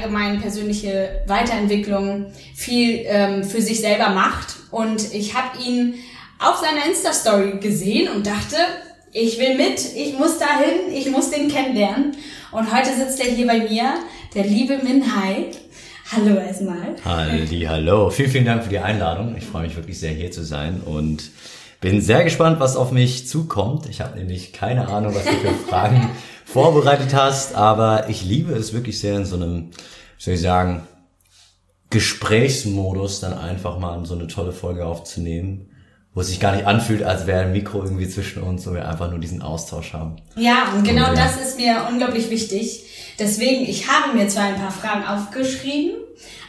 allgemein persönliche Weiterentwicklung viel ähm, für sich selber macht. Und ich habe ihn auf seiner Insta-Story gesehen und dachte, ich will mit, ich muss dahin, ich muss den kennenlernen. Und heute sitzt er hier bei mir, der liebe Min Hai. Hallo erstmal. Halli, hallo. Vielen, vielen Dank für die Einladung. Ich freue mich wirklich sehr, hier zu sein und bin sehr gespannt, was auf mich zukommt. Ich habe nämlich keine Ahnung, was du für Fragen vorbereitet hast, aber ich liebe es wirklich sehr in so einem, soll ich sagen, Gesprächsmodus dann einfach mal so eine tolle Folge aufzunehmen, wo es sich gar nicht anfühlt, als wäre ein Mikro irgendwie zwischen uns und wir einfach nur diesen Austausch haben. Ja, und genau und, ja. das ist mir unglaublich wichtig. Deswegen, ich habe mir zwar ein paar Fragen aufgeschrieben,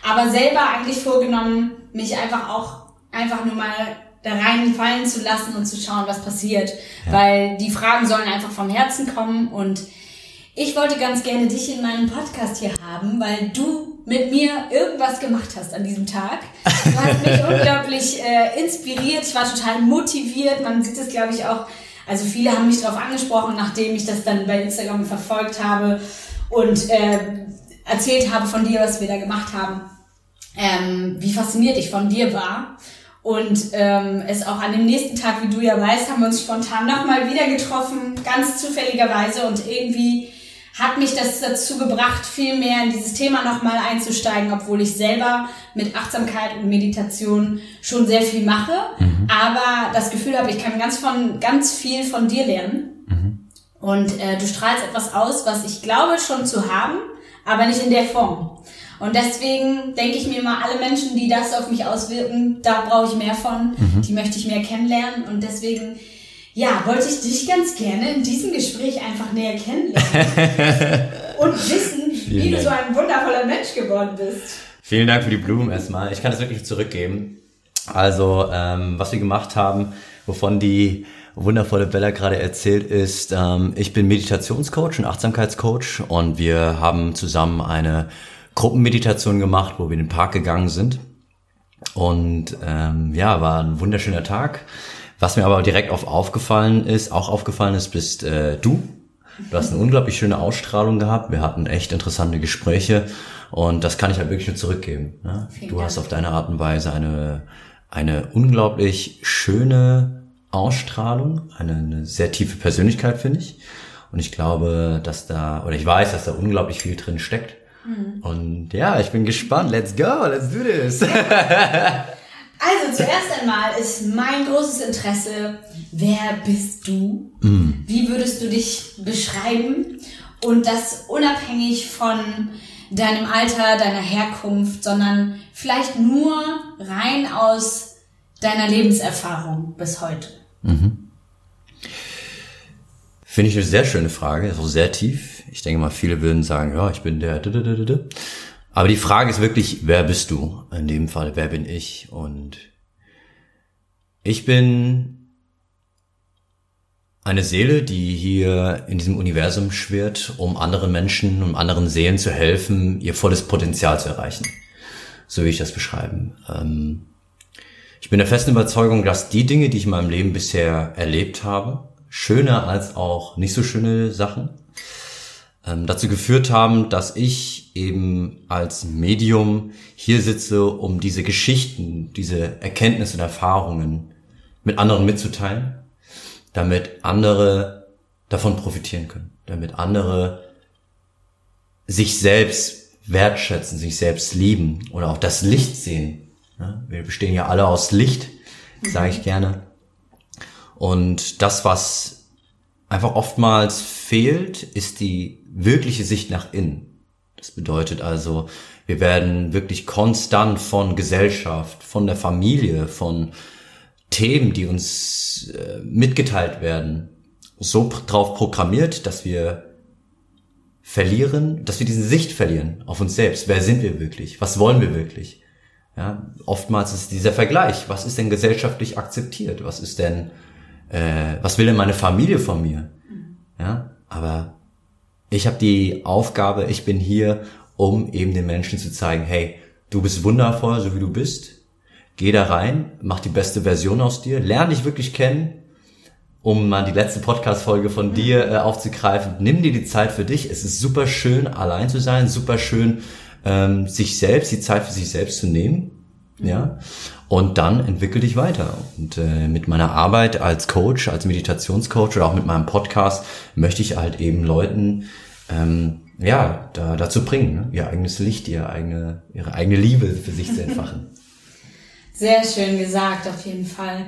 aber selber eigentlich vorgenommen, mich einfach auch einfach nur mal da reinfallen zu lassen und zu schauen, was passiert. Ja. Weil die Fragen sollen einfach vom Herzen kommen und ich wollte ganz gerne dich in meinem Podcast hier haben, weil du mit mir irgendwas gemacht hast an diesem Tag. Du hast mich unglaublich äh, inspiriert, ich war total motiviert. Man sieht es, glaube ich, auch. Also viele haben mich darauf angesprochen, nachdem ich das dann bei Instagram verfolgt habe und äh, erzählt habe von dir, was wir da gemacht haben, ähm, wie fasziniert ich von dir war. Und ähm, es auch an dem nächsten Tag, wie du ja weißt, haben wir uns spontan nochmal wieder getroffen, ganz zufälligerweise. Und irgendwie hat mich das dazu gebracht, viel mehr in dieses Thema nochmal einzusteigen, obwohl ich selber mit Achtsamkeit und Meditation schon sehr viel mache, mhm. aber das Gefühl habe, ich kann ganz von ganz viel von dir lernen. Mhm. Und äh, du strahlst etwas aus, was ich glaube schon zu haben, aber nicht in der Form. Und deswegen denke ich mir mal, alle Menschen, die das auf mich auswirken, da brauche ich mehr von, mhm. die möchte ich mehr kennenlernen. Und deswegen, ja, wollte ich dich ganz gerne in diesem Gespräch einfach näher kennenlernen und wissen, Vielen wie Dank. du so ein wundervoller Mensch geworden bist. Vielen Dank für die Blumen erstmal. Ich kann das wirklich zurückgeben. Also, ähm, was wir gemacht haben, wovon die wundervolle Bella gerade erzählt ist, ähm, ich bin Meditationscoach und Achtsamkeitscoach und wir haben zusammen eine Gruppenmeditation gemacht, wo wir in den Park gegangen sind. Und ähm, ja, war ein wunderschöner Tag. Was mir aber direkt auf aufgefallen ist, auch aufgefallen ist, bist äh, du. Du hast eine unglaublich schöne Ausstrahlung gehabt. Wir hatten echt interessante Gespräche und das kann ich halt wirklich nur zurückgeben. Ne? Du Dank. hast auf deine Art und Weise eine, eine unglaublich schöne Ausstrahlung, eine, eine sehr tiefe Persönlichkeit, finde ich. Und ich glaube, dass da, oder ich weiß, dass da unglaublich viel drin steckt. Mhm. Und ja, ich bin gespannt. Let's go, let's do this. also zuerst einmal ist mein großes Interesse, wer bist du? Mhm. Wie würdest du dich beschreiben? Und das unabhängig von deinem Alter, deiner Herkunft, sondern vielleicht nur rein aus deiner Lebenserfahrung bis heute. Mhm. Finde ich eine sehr schöne Frage, ist auch sehr tief. Ich denke mal, viele würden sagen, ja, ich bin der. Aber die Frage ist wirklich, wer bist du? In dem Fall, wer bin ich? Und ich bin eine Seele, die hier in diesem Universum schwirrt, um anderen Menschen, um anderen Seelen zu helfen, ihr volles Potenzial zu erreichen. So will ich das beschreiben. Ähm, ich bin der festen Überzeugung, dass die Dinge, die ich in meinem Leben bisher erlebt habe, schöne als auch nicht so schöne Sachen ähm, dazu geführt haben, dass ich eben als Medium hier sitze, um diese Geschichten, diese Erkenntnisse und Erfahrungen mit anderen mitzuteilen, damit andere davon profitieren können, damit andere sich selbst wertschätzen, sich selbst lieben oder auch das Licht sehen. Wir bestehen ja alle aus Licht, sage ich gerne. Und das, was einfach oftmals fehlt, ist die wirkliche Sicht nach innen. Das bedeutet also, wir werden wirklich konstant von Gesellschaft, von der Familie, von Themen, die uns äh, mitgeteilt werden, so drauf programmiert, dass wir verlieren, dass wir diese Sicht verlieren auf uns selbst. Wer sind wir wirklich? Was wollen wir wirklich? Ja, oftmals ist dieser Vergleich. Was ist denn gesellschaftlich akzeptiert? Was ist denn, äh, was will denn meine Familie von mir? Ja, aber ich habe die Aufgabe, ich bin hier, um eben den Menschen zu zeigen, hey, du bist wundervoll, so wie du bist. Geh da rein, mach die beste Version aus dir, lern dich wirklich kennen, um mal die letzte Podcast-Folge von dir äh, aufzugreifen. Nimm dir die Zeit für dich. Es ist super schön, allein zu sein, super schön, ähm, sich selbst, die Zeit für sich selbst zu nehmen. Ja. Und dann entwickel dich weiter. Und äh, mit meiner Arbeit als Coach, als Meditationscoach oder auch mit meinem Podcast möchte ich halt eben Leuten ähm, ja, da, dazu bringen, ne? ihr eigenes Licht, ihre eigene, ihre eigene Liebe für sich zu entfachen. Sehr schön gesagt, auf jeden Fall.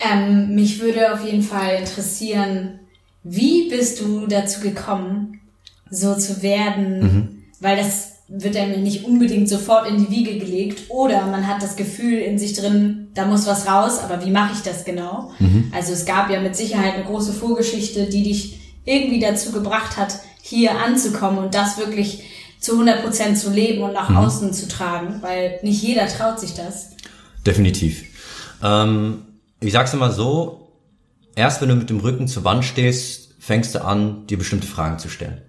Ähm, mich würde auf jeden Fall interessieren, wie bist du dazu gekommen, so zu werden? Mhm. Weil das wird einem nicht unbedingt sofort in die Wiege gelegt oder man hat das Gefühl in sich drin, da muss was raus, aber wie mache ich das genau? Mhm. Also es gab ja mit Sicherheit eine große Vorgeschichte, die dich irgendwie dazu gebracht hat, hier anzukommen und das wirklich zu 100 Prozent zu leben und nach mhm. außen zu tragen, weil nicht jeder traut sich das. Definitiv. Ähm, ich sag's immer so, erst wenn du mit dem Rücken zur Wand stehst, fängst du an, dir bestimmte Fragen zu stellen.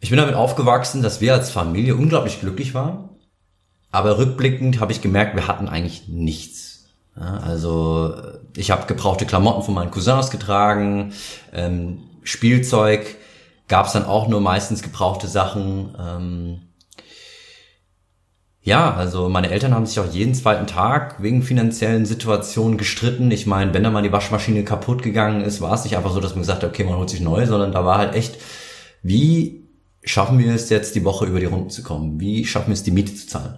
Ich bin damit aufgewachsen, dass wir als Familie unglaublich glücklich waren, aber rückblickend habe ich gemerkt, wir hatten eigentlich nichts. Ja, also ich habe gebrauchte Klamotten von meinen Cousins getragen, ähm, Spielzeug gab es dann auch nur meistens gebrauchte Sachen. Ähm, ja, also meine Eltern haben sich auch jeden zweiten Tag wegen finanziellen Situationen gestritten. Ich meine, wenn da mal die Waschmaschine kaputt gegangen ist, war es nicht einfach so, dass man gesagt hat, okay, man holt sich neu, sondern da war halt echt, wie schaffen wir es jetzt, die Woche über die Runden zu kommen? Wie schaffen wir es, die Miete zu zahlen?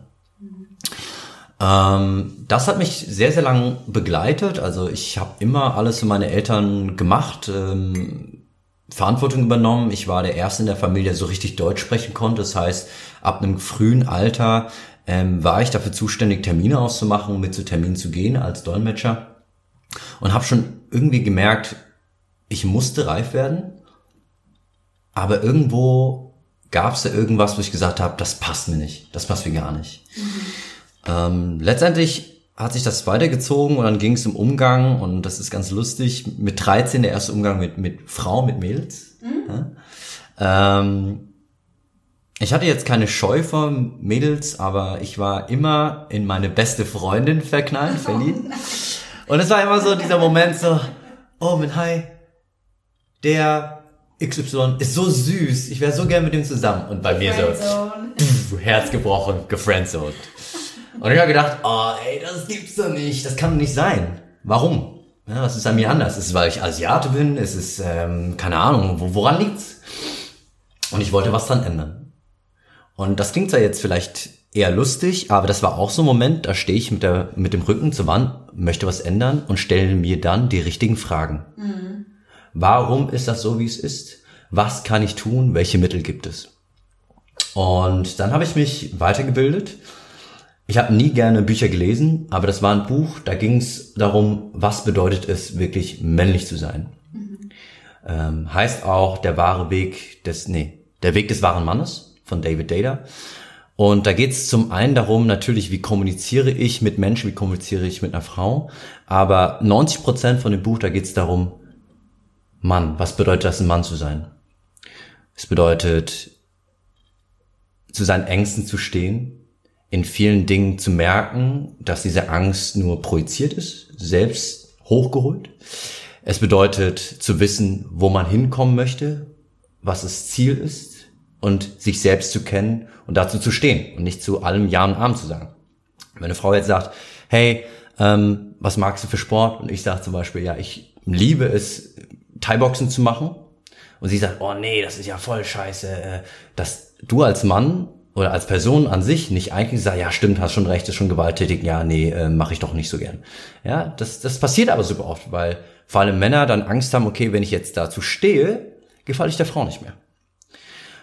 Ähm, das hat mich sehr, sehr lang begleitet. Also ich habe immer alles für meine Eltern gemacht, ähm, Verantwortung übernommen. Ich war der Erste in der Familie, der so richtig Deutsch sprechen konnte. Das heißt, ab einem frühen Alter ähm, war ich dafür zuständig, Termine auszumachen, mit zu Terminen zu gehen als Dolmetscher. Und habe schon irgendwie gemerkt, ich musste reif werden. Aber irgendwo gab es da irgendwas, wo ich gesagt habe, das passt mir nicht, das passt mir gar nicht. Mhm. Ähm, letztendlich hat sich das weitergezogen und dann ging es um Umgang und das ist ganz lustig. Mit 13 der erste Umgang mit, mit Frauen, mit Mädels. Mhm. Ja. Ähm, ich hatte jetzt keine Scheu vor Mädels, aber ich war immer in meine beste Freundin verknallt, verliebt. Und es war immer so dieser Moment so, oh, mit Hi, der XY ist so süß, ich wäre so gern mit ihm zusammen. Und bei mir so, pff, Herz gebrochen, gefriendzoned. Und ich habe gedacht, oh ey, das gibt's doch nicht, das kann doch nicht sein. Warum? Ja, was ist an mir anders? Ist es, weil ich Asiate bin? Ist es, ähm, keine Ahnung, wo, woran liegt's? Und ich wollte was dran ändern. Und das klingt ja jetzt vielleicht eher lustig, aber das war auch so ein Moment, da stehe ich mit, der, mit dem Rücken zur Wand, möchte was ändern und stelle mir dann die richtigen Fragen. Mhm. Warum ist das so, wie es ist? Was kann ich tun? Welche Mittel gibt es? Und dann habe ich mich weitergebildet. Ich habe nie gerne Bücher gelesen, aber das war ein Buch, da ging es darum, was bedeutet es wirklich männlich zu sein. Mhm. Ähm, heißt auch der wahre Weg des, nee, der Weg des wahren Mannes von David Data. Und da geht es zum einen darum, natürlich, wie kommuniziere ich mit Menschen, wie kommuniziere ich mit einer Frau. Aber 90 Prozent von dem Buch, da geht es darum, Mann, was bedeutet das, ein Mann zu sein? Es bedeutet, zu seinen Ängsten zu stehen, in vielen Dingen zu merken, dass diese Angst nur projiziert ist, selbst hochgeholt. Es bedeutet zu wissen, wo man hinkommen möchte, was das Ziel ist und sich selbst zu kennen und dazu zu stehen und nicht zu allem Ja und Arm zu sagen. Wenn eine Frau jetzt sagt, hey, ähm, was magst du für Sport? Und ich sage zum Beispiel, ja, ich liebe es, Thai-Boxen zu machen. Und sie sagt, oh nee, das ist ja voll scheiße. Äh, dass du als Mann oder als Person an sich nicht eigentlich sagst, ja stimmt, hast schon recht, ist schon gewalttätig, ja, nee, äh, mache ich doch nicht so gern. Ja, das, das passiert aber super oft, weil vor allem Männer dann Angst haben, okay, wenn ich jetzt dazu stehe, gefalle ich der Frau nicht mehr.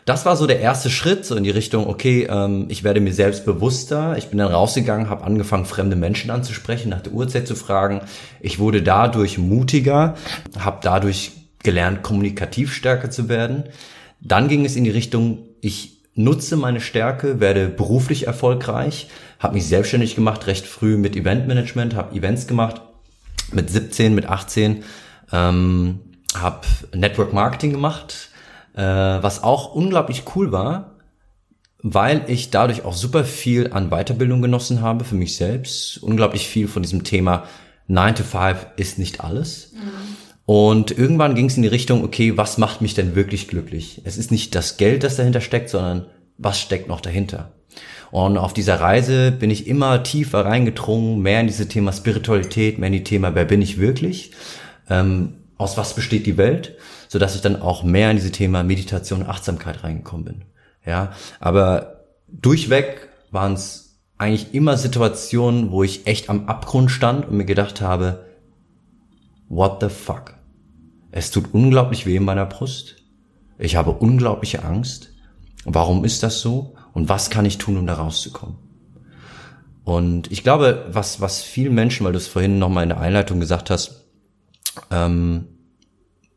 Das war so der erste Schritt, so in die Richtung, okay, ähm, ich werde mir selbst bewusster. Ich bin dann rausgegangen, habe angefangen, fremde Menschen anzusprechen, nach der Uhrzeit zu fragen. Ich wurde dadurch mutiger, habe dadurch gelernt, kommunikativ stärker zu werden. Dann ging es in die Richtung, ich nutze meine Stärke, werde beruflich erfolgreich, habe mich selbstständig gemacht, recht früh mit Eventmanagement, habe Events gemacht, mit 17, mit 18, ähm, habe Network Marketing gemacht, äh, was auch unglaublich cool war, weil ich dadurch auch super viel an Weiterbildung genossen habe für mich selbst, unglaublich viel von diesem Thema 9 to 5 ist nicht alles. Mhm. Und irgendwann ging es in die Richtung, okay, was macht mich denn wirklich glücklich? Es ist nicht das Geld, das dahinter steckt, sondern was steckt noch dahinter? Und auf dieser Reise bin ich immer tiefer reingedrungen, mehr in dieses Thema Spiritualität, mehr in die Thema, wer bin ich wirklich? Ähm, aus was besteht die Welt? So dass ich dann auch mehr in diese Thema Meditation und Achtsamkeit reingekommen bin. Ja, aber durchweg waren es eigentlich immer Situationen, wo ich echt am Abgrund stand und mir gedacht habe, what the fuck? Es tut unglaublich weh in meiner Brust. Ich habe unglaubliche Angst. Warum ist das so? Und was kann ich tun, um da rauszukommen? Und ich glaube, was, was vielen Menschen, weil du es vorhin nochmal in der Einleitung gesagt hast, ähm,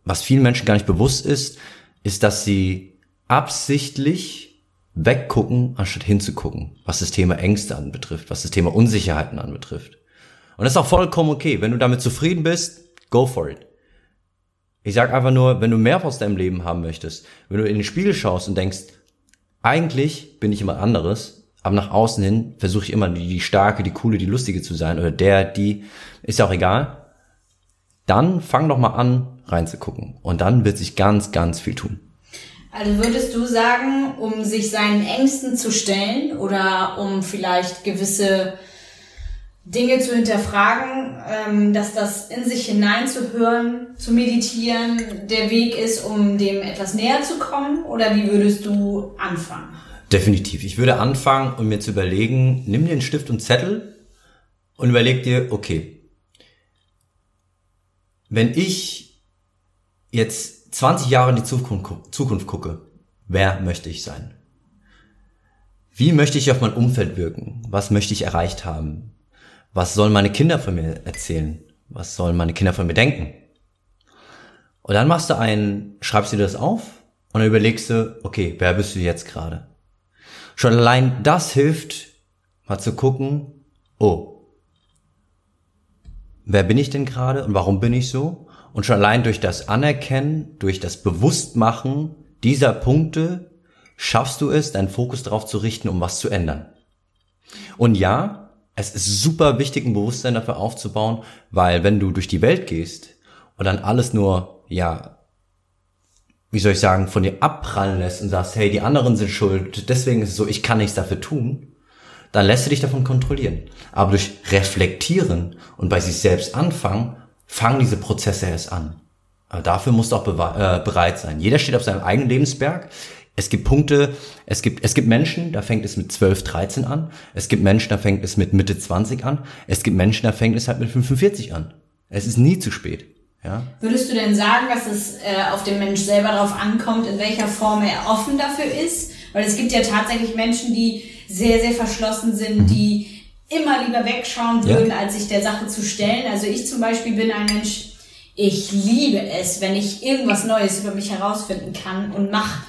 was vielen Menschen gar nicht bewusst ist, ist, dass sie absichtlich weggucken, anstatt hinzugucken, was das Thema Ängste anbetrifft, was das Thema Unsicherheiten anbetrifft. Und das ist auch vollkommen okay. Wenn du damit zufrieden bist, go for it. Ich sag einfach nur, wenn du mehr aus deinem Leben haben möchtest, wenn du in den Spiegel schaust und denkst, eigentlich bin ich immer anderes, aber nach außen hin versuche ich immer die, die starke, die coole, die lustige zu sein oder der, die, ist ja auch egal. Dann fang doch mal an, reinzugucken. Und dann wird sich ganz, ganz viel tun. Also würdest du sagen, um sich seinen Ängsten zu stellen oder um vielleicht gewisse Dinge zu hinterfragen, ähm, dass das in sich hineinzuhören, zu meditieren, der Weg ist, um dem etwas näher zu kommen? Oder wie würdest du anfangen? Definitiv. Ich würde anfangen, um mir zu überlegen, nimm dir einen Stift und Zettel und überleg dir, okay, wenn ich jetzt 20 Jahre in die Zukunft, Zukunft gucke, wer möchte ich sein? Wie möchte ich auf mein Umfeld wirken? Was möchte ich erreicht haben? was sollen meine Kinder von mir erzählen? Was sollen meine Kinder von mir denken? Und dann machst du einen, schreibst du dir das auf und dann überlegst du, okay, wer bist du jetzt gerade? Schon allein das hilft, mal zu gucken, oh, wer bin ich denn gerade und warum bin ich so? Und schon allein durch das Anerkennen, durch das Bewusstmachen dieser Punkte schaffst du es, deinen Fokus darauf zu richten, um was zu ändern. Und ja, es ist super wichtig, ein Bewusstsein dafür aufzubauen, weil wenn du durch die Welt gehst und dann alles nur, ja, wie soll ich sagen, von dir abprallen lässt und sagst, hey, die anderen sind schuld, deswegen ist es so, ich kann nichts dafür tun, dann lässt du dich davon kontrollieren. Aber durch Reflektieren und bei sich selbst anfangen, fangen diese Prozesse erst an. Aber dafür musst du auch äh, bereit sein. Jeder steht auf seinem eigenen Lebensberg es gibt Punkte, es gibt, es gibt Menschen, da fängt es mit 12, 13 an. Es gibt Menschen, da fängt es mit Mitte 20 an. Es gibt Menschen, da fängt es halt mit 45 an. Es ist nie zu spät. Ja? Würdest du denn sagen, dass es äh, auf den Mensch selber darauf ankommt, in welcher Form er offen dafür ist? Weil es gibt ja tatsächlich Menschen, die sehr, sehr verschlossen sind, mhm. die immer lieber wegschauen würden, ja. als sich der Sache zu stellen. Also ich zum Beispiel bin ein Mensch, ich liebe es, wenn ich irgendwas Neues über mich herausfinden kann und mache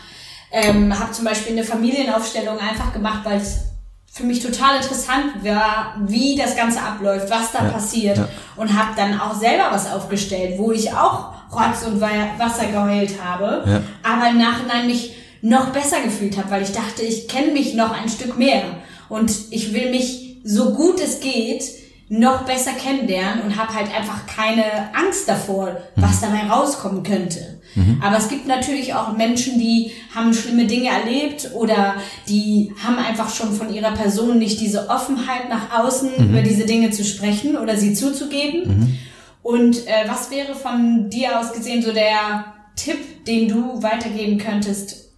ähm, habe zum Beispiel eine Familienaufstellung einfach gemacht, weil es für mich total interessant war, wie das Ganze abläuft, was da ja, passiert. Ja. Und habe dann auch selber was aufgestellt, wo ich auch Rotz und Wasser geheult habe, ja. aber im Nachhinein mich noch besser gefühlt habe, weil ich dachte, ich kenne mich noch ein Stück mehr. Und ich will mich so gut es geht noch besser kennenlernen und habe halt einfach keine Angst davor, was mhm. dabei rauskommen könnte. Mhm. Aber es gibt natürlich auch Menschen, die haben schlimme Dinge erlebt oder die haben einfach schon von ihrer Person nicht diese Offenheit nach außen mhm. über diese Dinge zu sprechen oder sie zuzugeben. Mhm. Und äh, was wäre von dir aus gesehen so der Tipp, den du weitergeben könntest,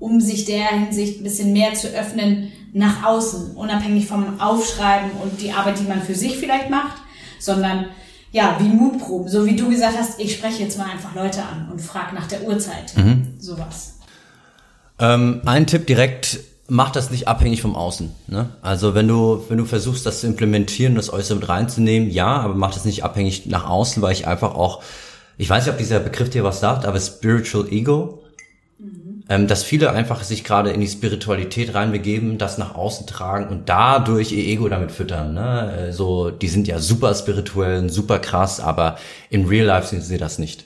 um sich der Hinsicht ein bisschen mehr zu öffnen, nach außen, unabhängig vom Aufschreiben und die Arbeit, die man für sich vielleicht macht, sondern ja, wie Mutproben. So wie du gesagt hast, ich spreche jetzt mal einfach Leute an und frage nach der Uhrzeit. Mhm. Sowas. Ähm, ein Tipp direkt, mach das nicht abhängig vom Außen. Ne? Also wenn du, wenn du versuchst, das zu implementieren, das Äußere mit reinzunehmen, ja, aber mach das nicht abhängig nach außen, weil ich einfach auch, ich weiß nicht, ob dieser Begriff dir was sagt, aber Spiritual Ego dass viele einfach sich gerade in die Spiritualität reinbegeben, das nach außen tragen und dadurch ihr Ego damit füttern. Ne? Äh, so, die sind ja super spirituell, super krass, aber in Real Life sind sie das nicht.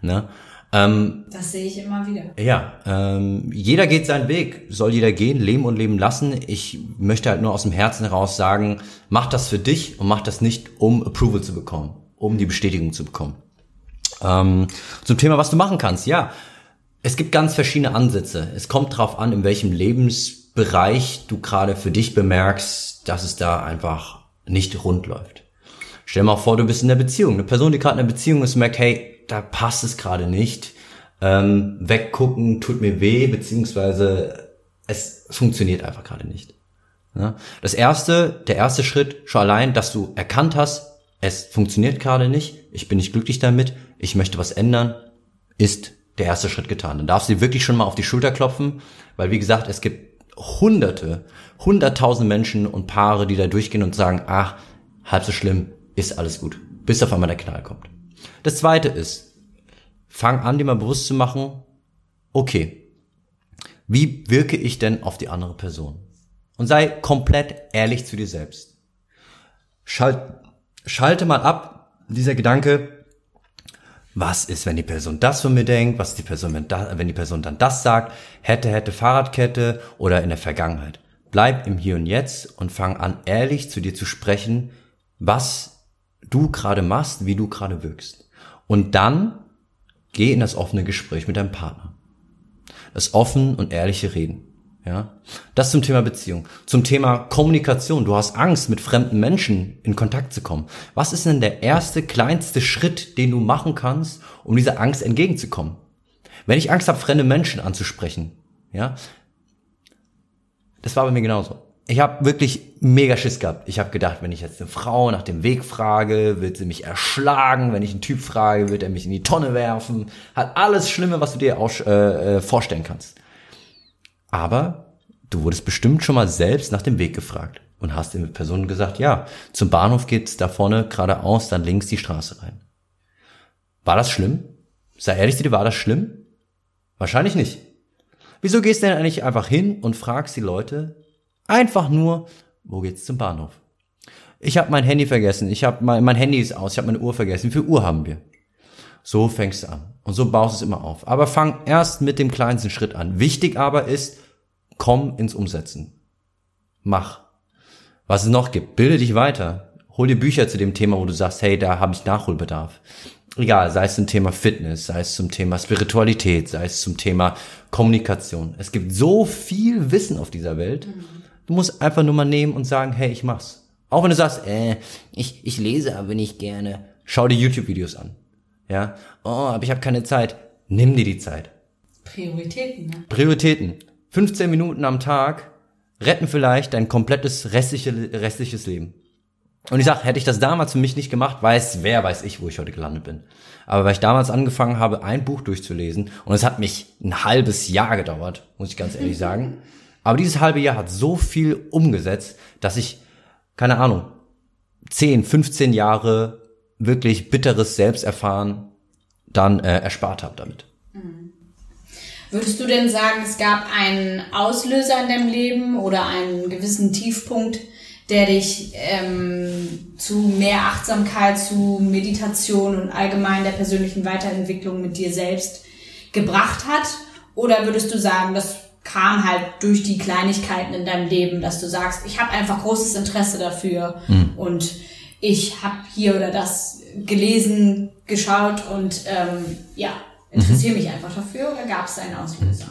Ne? Ähm, das sehe ich immer wieder. Ja, ähm, jeder geht seinen Weg, soll jeder gehen, leben und leben lassen. Ich möchte halt nur aus dem Herzen heraus sagen, mach das für dich und mach das nicht, um Approval zu bekommen, um die Bestätigung zu bekommen. Ähm, zum Thema, was du machen kannst, ja. Es gibt ganz verschiedene Ansätze. Es kommt drauf an, in welchem Lebensbereich du gerade für dich bemerkst, dass es da einfach nicht rund läuft. Stell dir mal vor, du bist in der Beziehung. Eine Person, die gerade in der Beziehung ist, merkt, hey, da passt es gerade nicht. Ähm, weggucken tut mir weh, beziehungsweise es funktioniert einfach gerade nicht. Ja? Das erste, der erste Schritt, schon allein, dass du erkannt hast, es funktioniert gerade nicht, ich bin nicht glücklich damit, ich möchte was ändern, ist der erste Schritt getan. Dann darfst du dir wirklich schon mal auf die Schulter klopfen, weil wie gesagt, es gibt hunderte, hunderttausend Menschen und Paare, die da durchgehen und sagen, ach, halb so schlimm, ist alles gut. Bis auf einmal der Knall kommt. Das zweite ist, fang an, dir mal bewusst zu machen, okay, wie wirke ich denn auf die andere Person? Und sei komplett ehrlich zu dir selbst. Schalt, schalte mal ab, dieser Gedanke, was ist, wenn die Person das von mir denkt? Was ist die Person, wenn, da, wenn die Person dann das sagt? Hätte, hätte Fahrradkette oder in der Vergangenheit. Bleib im Hier und Jetzt und fang an, ehrlich zu dir zu sprechen, was du gerade machst, wie du gerade wirkst. Und dann geh in das offene Gespräch mit deinem Partner. Das offen und ehrliche Reden. Ja, das zum Thema Beziehung. Zum Thema Kommunikation. Du hast Angst, mit fremden Menschen in Kontakt zu kommen. Was ist denn der erste, kleinste Schritt, den du machen kannst, um dieser Angst entgegenzukommen? Wenn ich Angst habe, fremde Menschen anzusprechen, ja, das war bei mir genauso. Ich habe wirklich mega Schiss gehabt. Ich habe gedacht, wenn ich jetzt eine Frau nach dem Weg frage, wird sie mich erschlagen. Wenn ich einen Typ frage, wird er mich in die Tonne werfen. Hat alles Schlimme, was du dir auch, äh, äh, vorstellen kannst. Aber du wurdest bestimmt schon mal selbst nach dem Weg gefragt und hast der Person gesagt, ja, zum Bahnhof geht's da vorne geradeaus, dann links die Straße rein. War das schlimm? Sei ehrlich zu dir, war das schlimm? Wahrscheinlich nicht. Wieso gehst du denn eigentlich einfach hin und fragst die Leute einfach nur, wo geht's zum Bahnhof? Ich habe mein Handy vergessen, ich habe mein, mein Handy ist aus, ich habe meine Uhr vergessen. Wie viel Uhr haben wir? So fängst du an und so baust du es immer auf. Aber fang erst mit dem kleinsten Schritt an. Wichtig aber ist, komm ins Umsetzen. Mach. Was es noch gibt, bilde dich weiter. Hol dir Bücher zu dem Thema, wo du sagst, hey, da habe ich Nachholbedarf. Egal, sei es zum Thema Fitness, sei es zum Thema Spiritualität, sei es zum Thema Kommunikation. Es gibt so viel Wissen auf dieser Welt. Du musst einfach nur mal nehmen und sagen, hey, ich mach's. Auch wenn du sagst, äh, ich, ich lese aber nicht gerne. Schau dir YouTube-Videos an. Ja, oh, aber ich habe keine Zeit. Nimm dir die Zeit. Prioritäten. Ne? Prioritäten. 15 Minuten am Tag retten vielleicht dein komplettes restliche, restliches Leben. Und ich sag, hätte ich das damals für mich nicht gemacht, weiß wer weiß ich, wo ich heute gelandet bin. Aber weil ich damals angefangen habe, ein Buch durchzulesen, und es hat mich ein halbes Jahr gedauert, muss ich ganz ehrlich sagen. Aber dieses halbe Jahr hat so viel umgesetzt, dass ich, keine Ahnung, 10, 15 Jahre wirklich bitteres Selbsterfahren dann äh, erspart habe damit. Mhm. Würdest du denn sagen, es gab einen Auslöser in deinem Leben oder einen gewissen Tiefpunkt, der dich ähm, zu mehr Achtsamkeit, zu Meditation und allgemein der persönlichen Weiterentwicklung mit dir selbst gebracht hat? Oder würdest du sagen, das kam halt durch die Kleinigkeiten in deinem Leben, dass du sagst, ich habe einfach großes Interesse dafür mhm. und ich habe hier oder das gelesen, geschaut und ähm, ja, interessiere mich einfach dafür oder gab es einen Auslöser?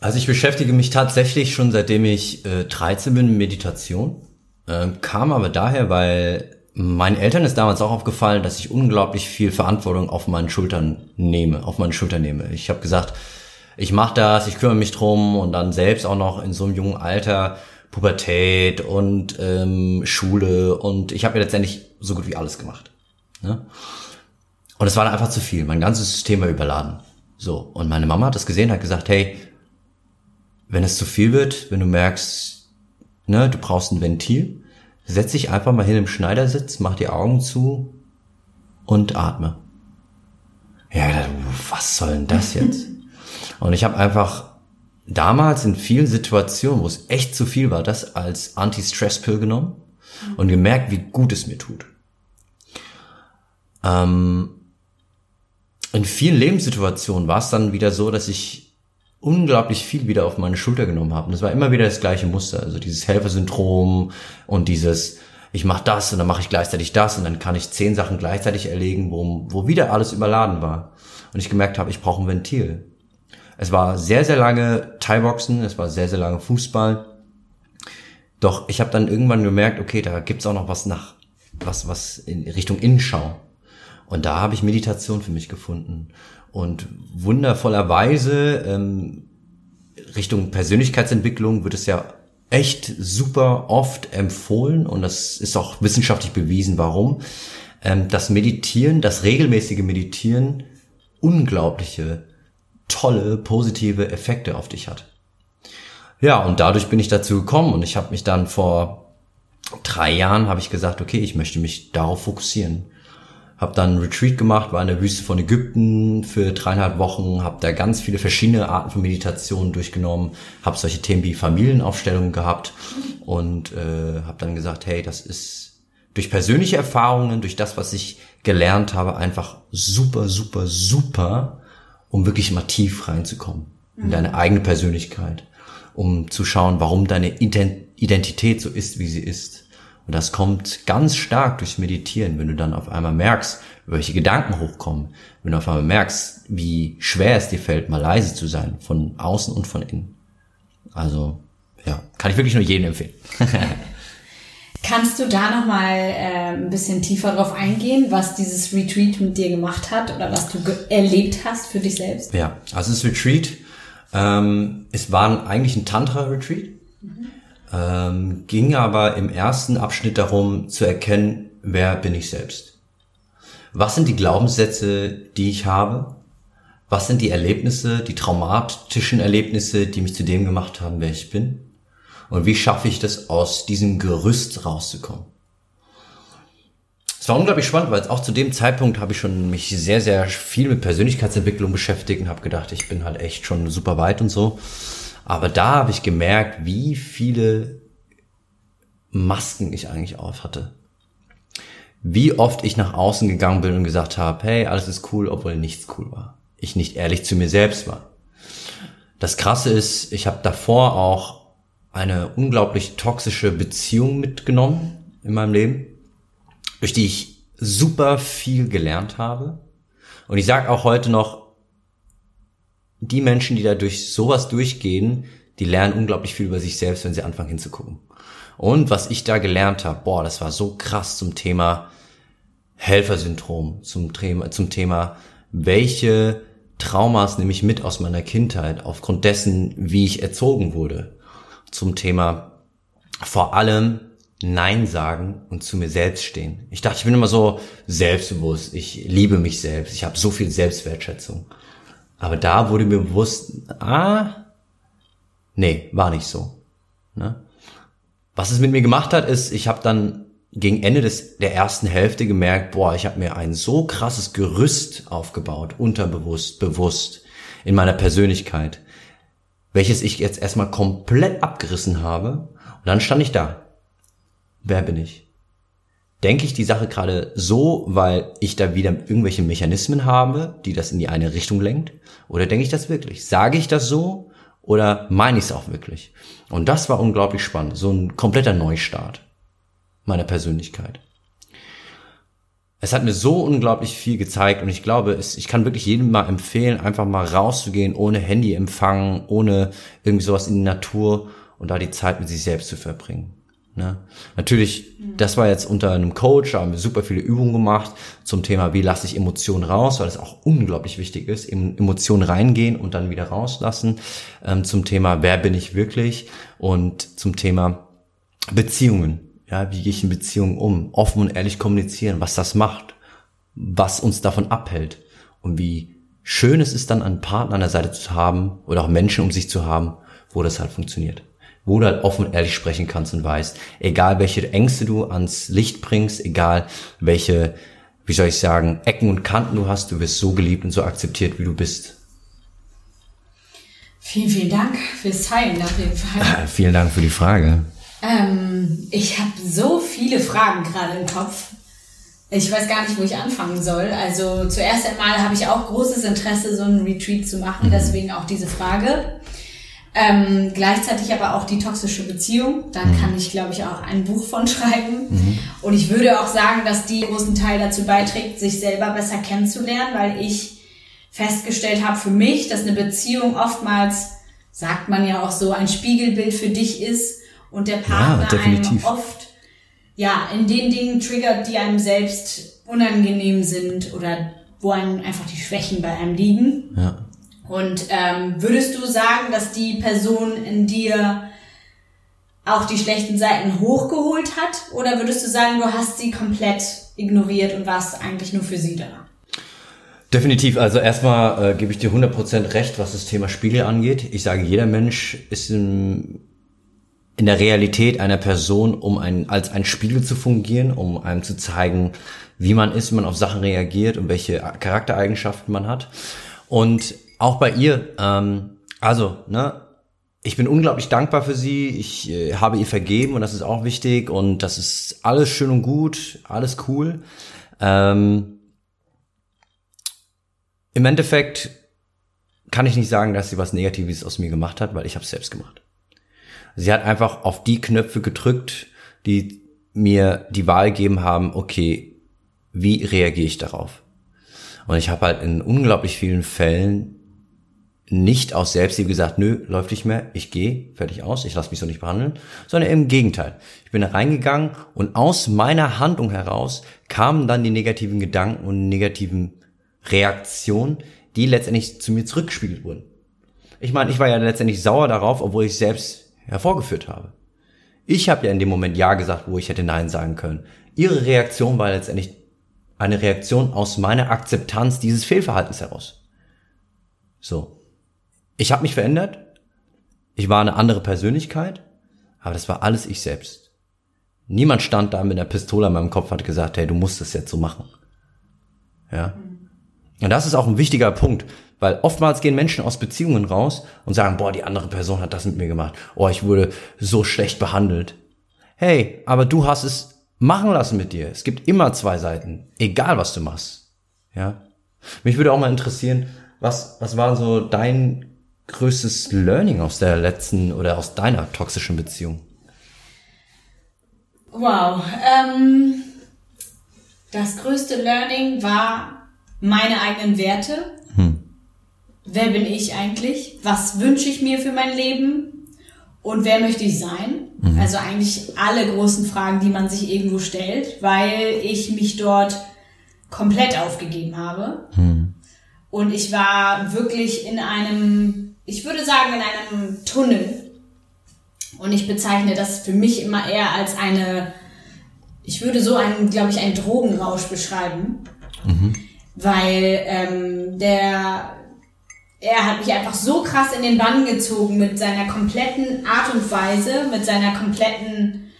Also ich beschäftige mich tatsächlich schon seitdem ich äh, 13 bin mit Meditation. Ähm, kam aber daher, weil meinen Eltern ist damals auch aufgefallen, dass ich unglaublich viel Verantwortung auf meinen Schultern nehme, auf meine Schultern nehme. Ich habe gesagt, ich mache das, ich kümmere mich drum und dann selbst auch noch in so einem jungen Alter Pubertät und ähm, Schule und ich habe ja letztendlich so gut wie alles gemacht. Ne? Und es war dann einfach zu viel. Mein ganzes System war überladen. So. Und meine Mama hat das gesehen, hat gesagt, hey, wenn es zu viel wird, wenn du merkst, ne, du brauchst ein Ventil, setz dich einfach mal hin im Schneidersitz, mach die Augen zu und atme. Ja, was soll denn das jetzt? Und ich habe einfach damals in vielen Situationen, wo es echt zu viel war, das als Anti-Stress-Pill genommen und gemerkt, wie gut es mir tut. Ähm, in vielen Lebenssituationen war es dann wieder so, dass ich unglaublich viel wieder auf meine Schulter genommen habe. Und es war immer wieder das gleiche Muster. Also dieses Helfersyndrom und dieses, ich mache das und dann mache ich gleichzeitig das und dann kann ich zehn Sachen gleichzeitig erlegen, wo, wo wieder alles überladen war. Und ich gemerkt habe, ich brauche ein Ventil. Es war sehr, sehr lange Thai-Boxen, es war sehr, sehr lange Fußball. Doch ich habe dann irgendwann gemerkt, okay, da gibt's auch noch was nach, was, was in Richtung Innenschau. Und da habe ich Meditation für mich gefunden. Und wundervollerweise ähm, Richtung Persönlichkeitsentwicklung wird es ja echt super oft empfohlen und das ist auch wissenschaftlich bewiesen, warum. Ähm, das Meditieren, das regelmäßige Meditieren unglaubliche, tolle, positive Effekte auf dich hat. Ja, und dadurch bin ich dazu gekommen und ich habe mich dann vor drei Jahren habe ich gesagt, okay, ich möchte mich darauf fokussieren habe dann einen Retreat gemacht, war in der Wüste von Ägypten für dreieinhalb Wochen, habe da ganz viele verschiedene Arten von Meditationen durchgenommen, habe solche Themen wie Familienaufstellungen gehabt und äh, habe dann gesagt, hey, das ist durch persönliche Erfahrungen, durch das, was ich gelernt habe, einfach super, super, super, um wirklich mal tief reinzukommen in mhm. deine eigene Persönlichkeit, um zu schauen, warum deine Identität so ist, wie sie ist und das kommt ganz stark durchs Meditieren, wenn du dann auf einmal merkst, welche Gedanken hochkommen, wenn du auf einmal merkst, wie schwer es dir fällt, mal leise zu sein, von außen und von innen. Also, ja, kann ich wirklich nur jedem empfehlen. Kannst du da nochmal äh, ein bisschen tiefer drauf eingehen, was dieses Retreat mit dir gemacht hat oder was du erlebt hast für dich selbst? Ja, also das Retreat, ähm, es war eigentlich ein Tantra-Retreat. Mhm. Ähm, ging aber im ersten Abschnitt darum zu erkennen, wer bin ich selbst? Was sind die Glaubenssätze, die ich habe? Was sind die Erlebnisse, die traumatischen Erlebnisse, die mich zu dem gemacht haben, wer ich bin? Und wie schaffe ich das, aus diesem Gerüst rauszukommen? Es war unglaublich spannend, weil auch zu dem Zeitpunkt habe ich schon mich sehr, sehr viel mit Persönlichkeitsentwicklung beschäftigt und habe gedacht, ich bin halt echt schon super weit und so. Aber da habe ich gemerkt, wie viele Masken ich eigentlich auf hatte. Wie oft ich nach außen gegangen bin und gesagt habe, hey, alles ist cool, obwohl nichts cool war. Ich nicht ehrlich zu mir selbst war. Das Krasse ist, ich habe davor auch eine unglaublich toxische Beziehung mitgenommen in meinem Leben, durch die ich super viel gelernt habe. Und ich sage auch heute noch, die Menschen, die da durch sowas durchgehen, die lernen unglaublich viel über sich selbst, wenn sie anfangen hinzugucken. Und was ich da gelernt habe, boah, das war so krass zum Thema Helfersyndrom, zum Thema, zum Thema, welche Traumas nehme ich mit aus meiner Kindheit, aufgrund dessen, wie ich erzogen wurde. Zum Thema vor allem Nein sagen und zu mir selbst stehen. Ich dachte, ich bin immer so selbstbewusst, ich liebe mich selbst, ich habe so viel Selbstwertschätzung. Aber da wurde mir bewusst, ah, nee, war nicht so. Ne? Was es mit mir gemacht hat, ist, ich habe dann gegen Ende des, der ersten Hälfte gemerkt, boah, ich habe mir ein so krasses Gerüst aufgebaut, unterbewusst, bewusst, in meiner Persönlichkeit, welches ich jetzt erstmal komplett abgerissen habe. Und dann stand ich da. Wer bin ich? denke ich die Sache gerade so, weil ich da wieder irgendwelche Mechanismen habe, die das in die eine Richtung lenkt? Oder denke ich das wirklich? Sage ich das so oder meine ich es auch wirklich? Und das war unglaublich spannend. So ein kompletter Neustart meiner Persönlichkeit. Es hat mir so unglaublich viel gezeigt und ich glaube, es, ich kann wirklich jedem mal empfehlen, einfach mal rauszugehen, ohne Handyempfang, ohne irgendwie sowas in die Natur und da die Zeit mit sich selbst zu verbringen. Ne? Natürlich, das war jetzt unter einem Coach, da haben wir super viele Übungen gemacht zum Thema, wie lasse ich Emotionen raus, weil das auch unglaublich wichtig ist, Emotionen reingehen und dann wieder rauslassen. Ähm, zum Thema, wer bin ich wirklich? Und zum Thema Beziehungen. Ja, wie gehe ich in Beziehungen um? Offen und ehrlich kommunizieren, was das macht, was uns davon abhält und wie schön es ist, dann einen Partner an der Seite zu haben oder auch Menschen um sich zu haben, wo das halt funktioniert wo du halt offen und ehrlich sprechen kannst und weißt, egal welche Ängste du ans Licht bringst, egal welche, wie soll ich sagen, Ecken und Kanten du hast, du wirst so geliebt und so akzeptiert, wie du bist. Vielen, vielen Dank fürs Teilen auf jeden Fall. Vielen Dank für die Frage. Ähm, ich habe so viele Fragen gerade im Kopf. Ich weiß gar nicht, wo ich anfangen soll. Also zuerst einmal habe ich auch großes Interesse, so einen Retreat zu machen, mhm. deswegen auch diese Frage. Ähm, gleichzeitig aber auch die toxische Beziehung. Da mhm. kann ich, glaube ich, auch ein Buch von schreiben. Mhm. Und ich würde auch sagen, dass die großen Teil dazu beiträgt, sich selber besser kennenzulernen, weil ich festgestellt habe für mich, dass eine Beziehung oftmals, sagt man ja auch so, ein Spiegelbild für dich ist und der Partner ja, einem oft ja in den Dingen triggert, die einem selbst unangenehm sind oder wo einem einfach die Schwächen bei einem liegen. Ja. Und ähm, würdest du sagen, dass die Person in dir auch die schlechten Seiten hochgeholt hat? Oder würdest du sagen, du hast sie komplett ignoriert und warst eigentlich nur für sie da? Definitiv. Also erstmal äh, gebe ich dir 100% recht, was das Thema Spiegel angeht. Ich sage, jeder Mensch ist im, in der Realität einer Person, um ein, als ein Spiegel zu fungieren, um einem zu zeigen, wie man ist, wie man auf Sachen reagiert und welche Charaktereigenschaften man hat. Und auch bei ihr, ähm, also, ne, ich bin unglaublich dankbar für sie. Ich äh, habe ihr vergeben und das ist auch wichtig und das ist alles schön und gut, alles cool. Ähm, Im Endeffekt kann ich nicht sagen, dass sie was Negatives aus mir gemacht hat, weil ich habe es selbst gemacht. Sie hat einfach auf die Knöpfe gedrückt, die mir die Wahl gegeben haben, okay, wie reagiere ich darauf? Und ich habe halt in unglaublich vielen Fällen nicht aus Selbstliebe gesagt, nö, läuft nicht mehr, ich gehe, fertig aus, ich lasse mich so nicht behandeln, sondern im Gegenteil. Ich bin da reingegangen und aus meiner Handlung heraus kamen dann die negativen Gedanken und negativen Reaktionen, die letztendlich zu mir zurückgespiegelt wurden. Ich meine, ich war ja letztendlich sauer darauf, obwohl ich selbst hervorgeführt habe. Ich habe ja in dem Moment Ja gesagt, wo ich hätte Nein sagen können. Ihre Reaktion war letztendlich eine Reaktion aus meiner Akzeptanz dieses Fehlverhaltens heraus. So, ich habe mich verändert. Ich war eine andere Persönlichkeit, aber das war alles ich selbst. Niemand stand da mit einer Pistole an meinem Kopf und hat gesagt, hey, du musst es jetzt so machen. Ja. Und das ist auch ein wichtiger Punkt, weil oftmals gehen Menschen aus Beziehungen raus und sagen, boah, die andere Person hat das mit mir gemacht. Oh, ich wurde so schlecht behandelt. Hey, aber du hast es machen lassen mit dir. Es gibt immer zwei Seiten, egal was du machst. Ja. Mich würde auch mal interessieren, was, was war so dein größtes Learning aus der letzten oder aus deiner toxischen Beziehung? Wow. Ähm, das größte Learning war meine eigenen Werte. Wer bin ich eigentlich? Was wünsche ich mir für mein Leben? Und wer möchte ich sein? Mhm. Also eigentlich alle großen Fragen, die man sich irgendwo stellt, weil ich mich dort komplett aufgegeben habe. Hm. Und ich war wirklich in einem ich würde sagen, in einem Tunnel. Und ich bezeichne das für mich immer eher als eine, ich würde so einen, glaube ich, einen Drogenrausch beschreiben. Mhm. Weil ähm, der, er hat mich einfach so krass in den Bann gezogen mit seiner kompletten Art und Weise, mit seiner kompletten,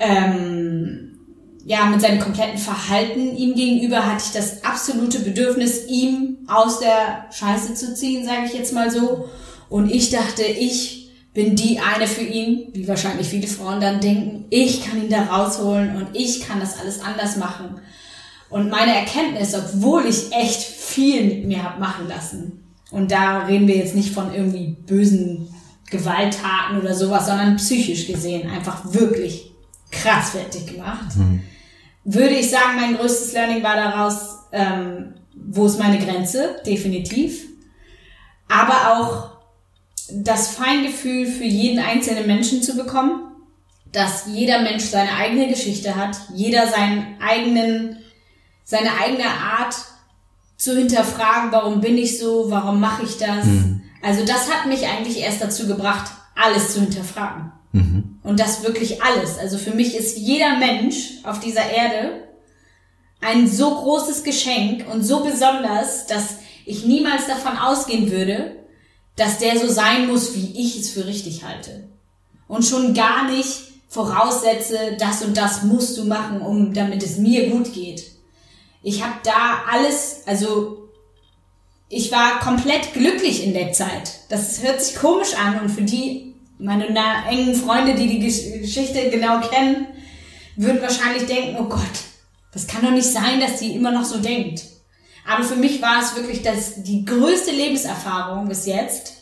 ähm, ja, mit seinem kompletten Verhalten ihm gegenüber hatte ich das absolute Bedürfnis, ihm aus der Scheiße zu ziehen, sage ich jetzt mal so. Und ich dachte, ich bin die eine für ihn, wie wahrscheinlich viele Frauen dann denken, ich kann ihn da rausholen und ich kann das alles anders machen. Und meine Erkenntnis, obwohl ich echt viel mit mir hab machen lassen, und da reden wir jetzt nicht von irgendwie bösen Gewalttaten oder sowas, sondern psychisch gesehen einfach wirklich krass fertig gemacht. Mhm würde ich sagen, mein größtes Learning war daraus, ähm, wo ist meine Grenze, definitiv. Aber auch das Feingefühl für jeden einzelnen Menschen zu bekommen, dass jeder Mensch seine eigene Geschichte hat, jeder seinen eigenen, seine eigene Art zu hinterfragen, warum bin ich so, warum mache ich das. Mhm. Also das hat mich eigentlich erst dazu gebracht, alles zu hinterfragen. Mhm. Und das wirklich alles. Also für mich ist jeder Mensch auf dieser Erde ein so großes Geschenk und so besonders, dass ich niemals davon ausgehen würde, dass der so sein muss, wie ich es für richtig halte. Und schon gar nicht voraussetze, das und das musst du machen, um damit es mir gut geht. Ich habe da alles, also ich war komplett glücklich in der Zeit. Das hört sich komisch an und für die, meine engen Freunde, die die Geschichte genau kennen, würden wahrscheinlich denken, oh Gott, das kann doch nicht sein, dass sie immer noch so denkt. Aber für mich war es wirklich das, die größte Lebenserfahrung bis jetzt,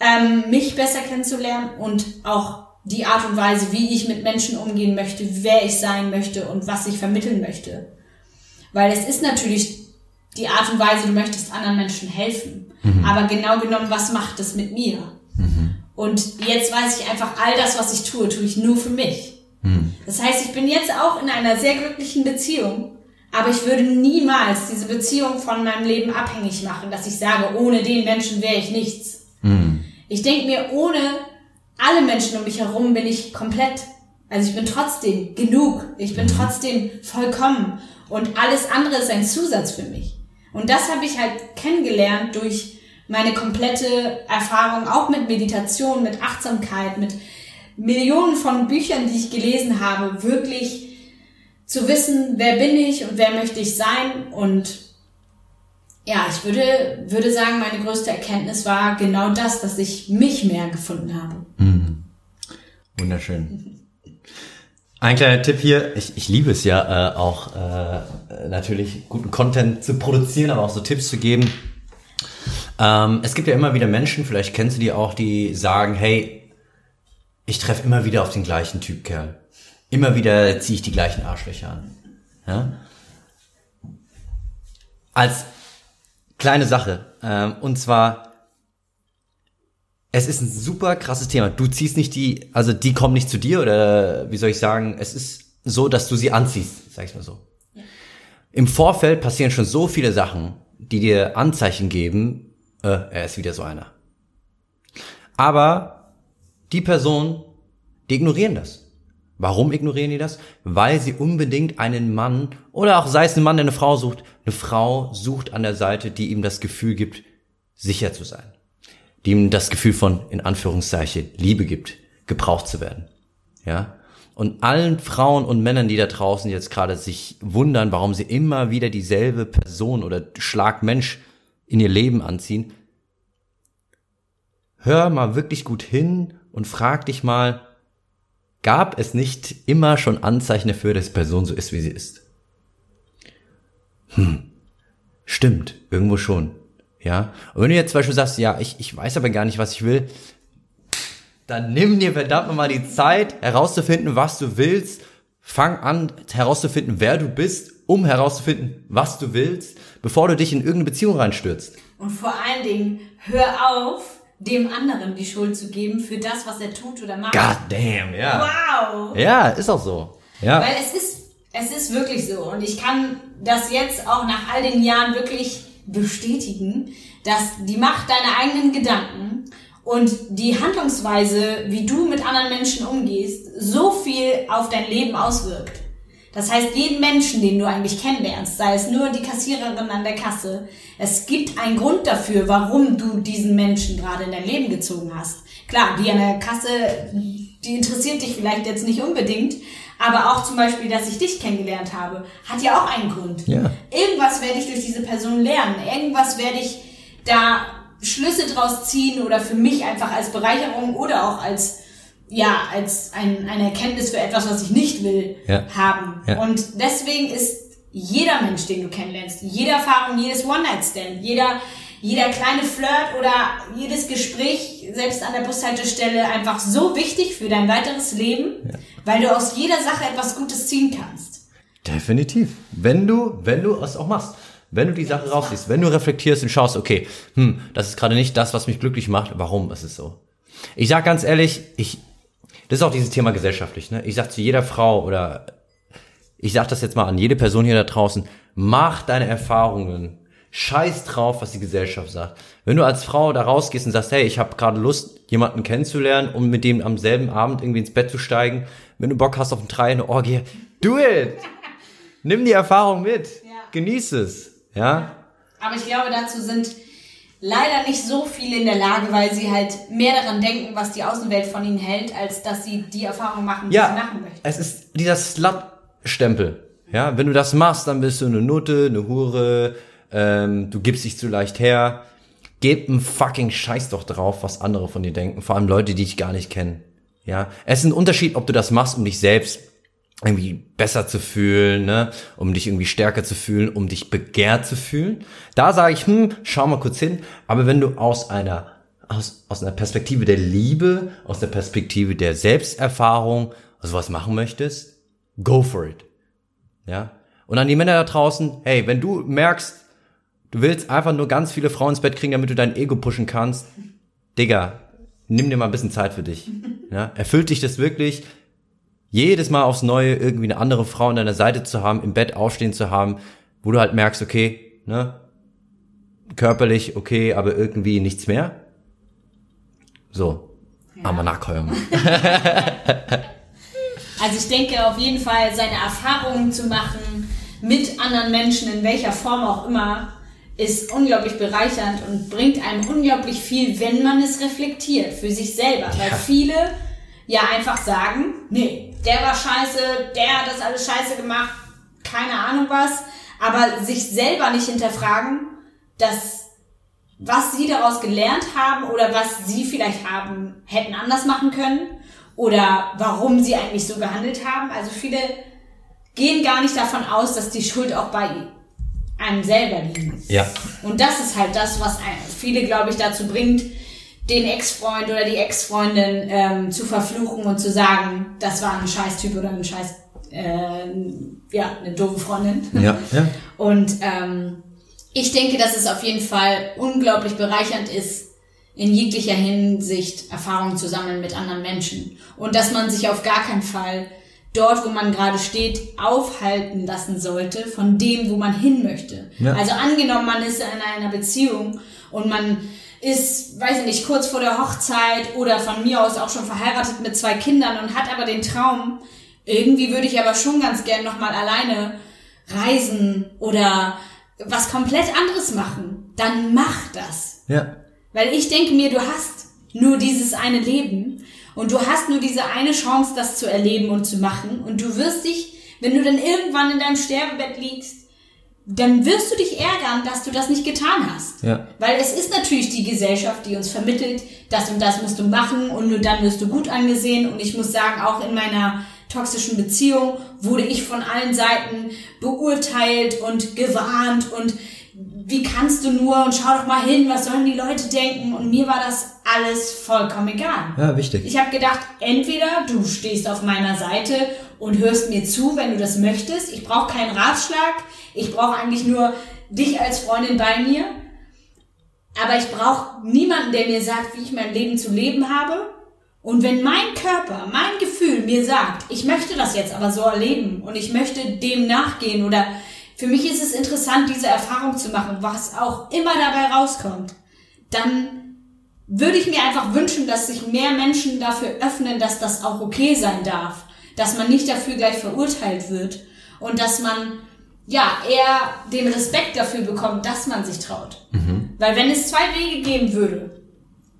ähm, mich besser kennenzulernen und auch die Art und Weise, wie ich mit Menschen umgehen möchte, wer ich sein möchte und was ich vermitteln möchte. Weil es ist natürlich die Art und Weise, du möchtest anderen Menschen helfen. Mhm. Aber genau genommen, was macht es mit mir? Mhm. Und jetzt weiß ich einfach, all das, was ich tue, tue ich nur für mich. Mhm. Das heißt, ich bin jetzt auch in einer sehr glücklichen Beziehung, aber ich würde niemals diese Beziehung von meinem Leben abhängig machen, dass ich sage, ohne den Menschen wäre ich nichts. Mhm. Ich denke mir, ohne alle Menschen um mich herum bin ich komplett. Also ich bin trotzdem genug. Ich bin mhm. trotzdem vollkommen. Und alles andere ist ein Zusatz für mich. Und das habe ich halt kennengelernt durch meine komplette Erfahrung, auch mit Meditation, mit Achtsamkeit, mit Millionen von Büchern, die ich gelesen habe, wirklich zu wissen, wer bin ich und wer möchte ich sein. Und ja, ich würde, würde sagen, meine größte Erkenntnis war genau das, dass ich mich mehr gefunden habe. Mhm. Wunderschön. Ein kleiner Tipp hier, ich, ich liebe es ja äh, auch äh, natürlich guten Content zu produzieren, aber auch so Tipps zu geben. Ähm, es gibt ja immer wieder Menschen, vielleicht kennst du die auch, die sagen, hey, ich treffe immer wieder auf den gleichen Typ Kerl. Immer wieder ziehe ich die gleichen Arschlöcher an. Ja? Als kleine Sache, ähm, und zwar es ist ein super krasses Thema. Du ziehst nicht die, also die kommen nicht zu dir oder wie soll ich sagen, es ist so, dass du sie anziehst, sag ich mal so. Ja. Im Vorfeld passieren schon so viele Sachen, die dir Anzeichen geben, äh, er ist wieder so einer. Aber die Personen, die ignorieren das. Warum ignorieren die das? Weil sie unbedingt einen Mann oder auch sei es ein Mann, der eine Frau sucht, eine Frau sucht an der Seite, die ihm das Gefühl gibt, sicher zu sein die ihm das Gefühl von, in Anführungszeichen, Liebe gibt, gebraucht zu werden. Ja. Und allen Frauen und Männern, die da draußen jetzt gerade sich wundern, warum sie immer wieder dieselbe Person oder Schlagmensch in ihr Leben anziehen, hör mal wirklich gut hin und frag dich mal, gab es nicht immer schon Anzeichen dafür, dass die Person so ist, wie sie ist? Hm, stimmt, irgendwo schon. Ja. Und wenn du jetzt zum Beispiel sagst, ja, ich, ich weiß aber gar nicht, was ich will, dann nimm dir verdammt nochmal die Zeit, herauszufinden, was du willst. Fang an, herauszufinden, wer du bist, um herauszufinden, was du willst, bevor du dich in irgendeine Beziehung reinstürzt. Und vor allen Dingen, hör auf, dem anderen die Schuld zu geben für das, was er tut oder macht. God damn, ja. Wow. Ja, ist auch so. Ja. Weil es ist, es ist wirklich so. Und ich kann das jetzt auch nach all den Jahren wirklich bestätigen, dass die Macht deiner eigenen Gedanken und die Handlungsweise, wie du mit anderen Menschen umgehst, so viel auf dein Leben auswirkt. Das heißt, jeden Menschen, den du eigentlich kennenlernst, sei es nur die Kassiererin an der Kasse, es gibt einen Grund dafür, warum du diesen Menschen gerade in dein Leben gezogen hast. Klar, die an der Kasse, die interessiert dich vielleicht jetzt nicht unbedingt, aber auch zum Beispiel, dass ich dich kennengelernt habe, hat ja auch einen Grund. Ja. Irgendwas werde ich durch diese Person lernen. Irgendwas werde ich da Schlüsse draus ziehen oder für mich einfach als Bereicherung oder auch als ja, als ein, eine Erkenntnis für etwas, was ich nicht will, ja. haben. Ja. Und deswegen ist jeder Mensch, den du kennenlernst, jede Erfahrung, jedes One-Night-Stand, jeder, jeder kleine Flirt oder jedes Gespräch, selbst an der Bushaltestelle, einfach so wichtig für dein weiteres Leben, ja weil du aus jeder Sache etwas Gutes ziehen kannst. Definitiv. Wenn du, wenn du es auch machst. Wenn du die Sache rausziehst, wenn du reflektierst und schaust, okay, hm, das ist gerade nicht das, was mich glücklich macht, warum ist es so? Ich sag ganz ehrlich, ich, das ist auch dieses Thema gesellschaftlich, ne? Ich sag zu jeder Frau oder ich sag das jetzt mal an jede Person hier da draußen, mach deine Erfahrungen. Scheiß drauf, was die Gesellschaft sagt. Wenn du als Frau da rausgehst und sagst, hey, ich habe gerade Lust, jemanden kennenzulernen, um mit dem am selben Abend irgendwie ins Bett zu steigen, wenn du Bock hast auf ein Drei, eine Orgie, do it! Nimm die Erfahrung mit. Ja. Genieß es. Ja? Aber ich glaube, dazu sind leider nicht so viele in der Lage, weil sie halt mehr daran denken, was die Außenwelt von ihnen hält, als dass sie die Erfahrung machen, die ja, sie machen möchten. Es ist dieser Slut-Stempel. Ja, wenn du das machst, dann bist du eine Nutte, eine Hure, ähm, du gibst dich zu leicht her. Gebt einen fucking Scheiß doch drauf, was andere von dir denken. Vor allem Leute, die dich gar nicht kennen. Ja, es ist ein Unterschied, ob du das machst, um dich selbst irgendwie besser zu fühlen, ne, um dich irgendwie stärker zu fühlen, um dich begehrt zu fühlen. Da sage ich, hm, schau mal kurz hin. Aber wenn du aus einer aus, aus einer Perspektive der Liebe, aus der Perspektive der Selbsterfahrung sowas machen möchtest, go for it. Ja. Und an die Männer da draußen, hey, wenn du merkst, du willst einfach nur ganz viele Frauen ins Bett kriegen, damit du dein Ego pushen kannst, Digga, nimm dir mal ein bisschen Zeit für dich. Ja. Erfüllt dich das wirklich? jedes Mal aufs Neue irgendwie eine andere Frau an deiner Seite zu haben, im Bett aufstehen zu haben, wo du halt merkst, okay, ne, körperlich okay, aber irgendwie nichts mehr. So, ja. armer Nachkäuer. also ich denke auf jeden Fall, seine Erfahrungen zu machen mit anderen Menschen, in welcher Form auch immer, ist unglaublich bereichernd und bringt einem unglaublich viel, wenn man es reflektiert für sich selber. Weil viele ja einfach sagen, nee, der war scheiße, der hat das alles scheiße gemacht, keine Ahnung was, aber sich selber nicht hinterfragen, dass was sie daraus gelernt haben oder was sie vielleicht haben, hätten anders machen können oder warum sie eigentlich so gehandelt haben. Also viele gehen gar nicht davon aus, dass die Schuld auch bei einem selber liegt. Ja. Und das ist halt das, was viele, glaube ich, dazu bringt, den Ex-Freund oder die Ex-Freundin ähm, zu verfluchen und zu sagen, das war ein Scheißtyp oder ein Scheiß, äh, ja, eine doofe Freundin. Ja, ja. Und ähm, ich denke, dass es auf jeden Fall unglaublich bereichernd ist, in jeglicher Hinsicht Erfahrungen zu sammeln mit anderen Menschen. Und dass man sich auf gar keinen Fall dort, wo man gerade steht, aufhalten lassen sollte von dem, wo man hin möchte. Ja. Also angenommen, man ist in einer Beziehung und man ist, weiß ich nicht, kurz vor der Hochzeit oder von mir aus auch schon verheiratet mit zwei Kindern und hat aber den Traum, irgendwie würde ich aber schon ganz gern nochmal alleine reisen oder was komplett anderes machen, dann mach das. Ja. Weil ich denke mir, du hast nur dieses eine Leben und du hast nur diese eine Chance, das zu erleben und zu machen und du wirst dich, wenn du dann irgendwann in deinem Sterbebett liegst, dann wirst du dich ärgern, dass du das nicht getan hast. Ja. Weil es ist natürlich die Gesellschaft, die uns vermittelt, das und das musst du machen und nur dann wirst du gut angesehen. Und ich muss sagen, auch in meiner toxischen Beziehung wurde ich von allen Seiten beurteilt und gewarnt und wie kannst du nur und schau doch mal hin, was sollen die Leute denken? Und mir war das alles vollkommen egal. Ja, wichtig. Ich habe gedacht, entweder du stehst auf meiner Seite und hörst mir zu, wenn du das möchtest. Ich brauche keinen Ratschlag. Ich brauche eigentlich nur dich als Freundin bei mir. Aber ich brauche niemanden, der mir sagt, wie ich mein Leben zu leben habe. Und wenn mein Körper, mein Gefühl mir sagt, ich möchte das jetzt aber so erleben und ich möchte dem nachgehen oder für mich ist es interessant, diese Erfahrung zu machen, was auch immer dabei rauskommt, dann würde ich mir einfach wünschen, dass sich mehr Menschen dafür öffnen, dass das auch okay sein darf, dass man nicht dafür gleich verurteilt wird und dass man ja eher den Respekt dafür bekommt, dass man sich traut. Mhm. Weil wenn es zwei Wege geben würde,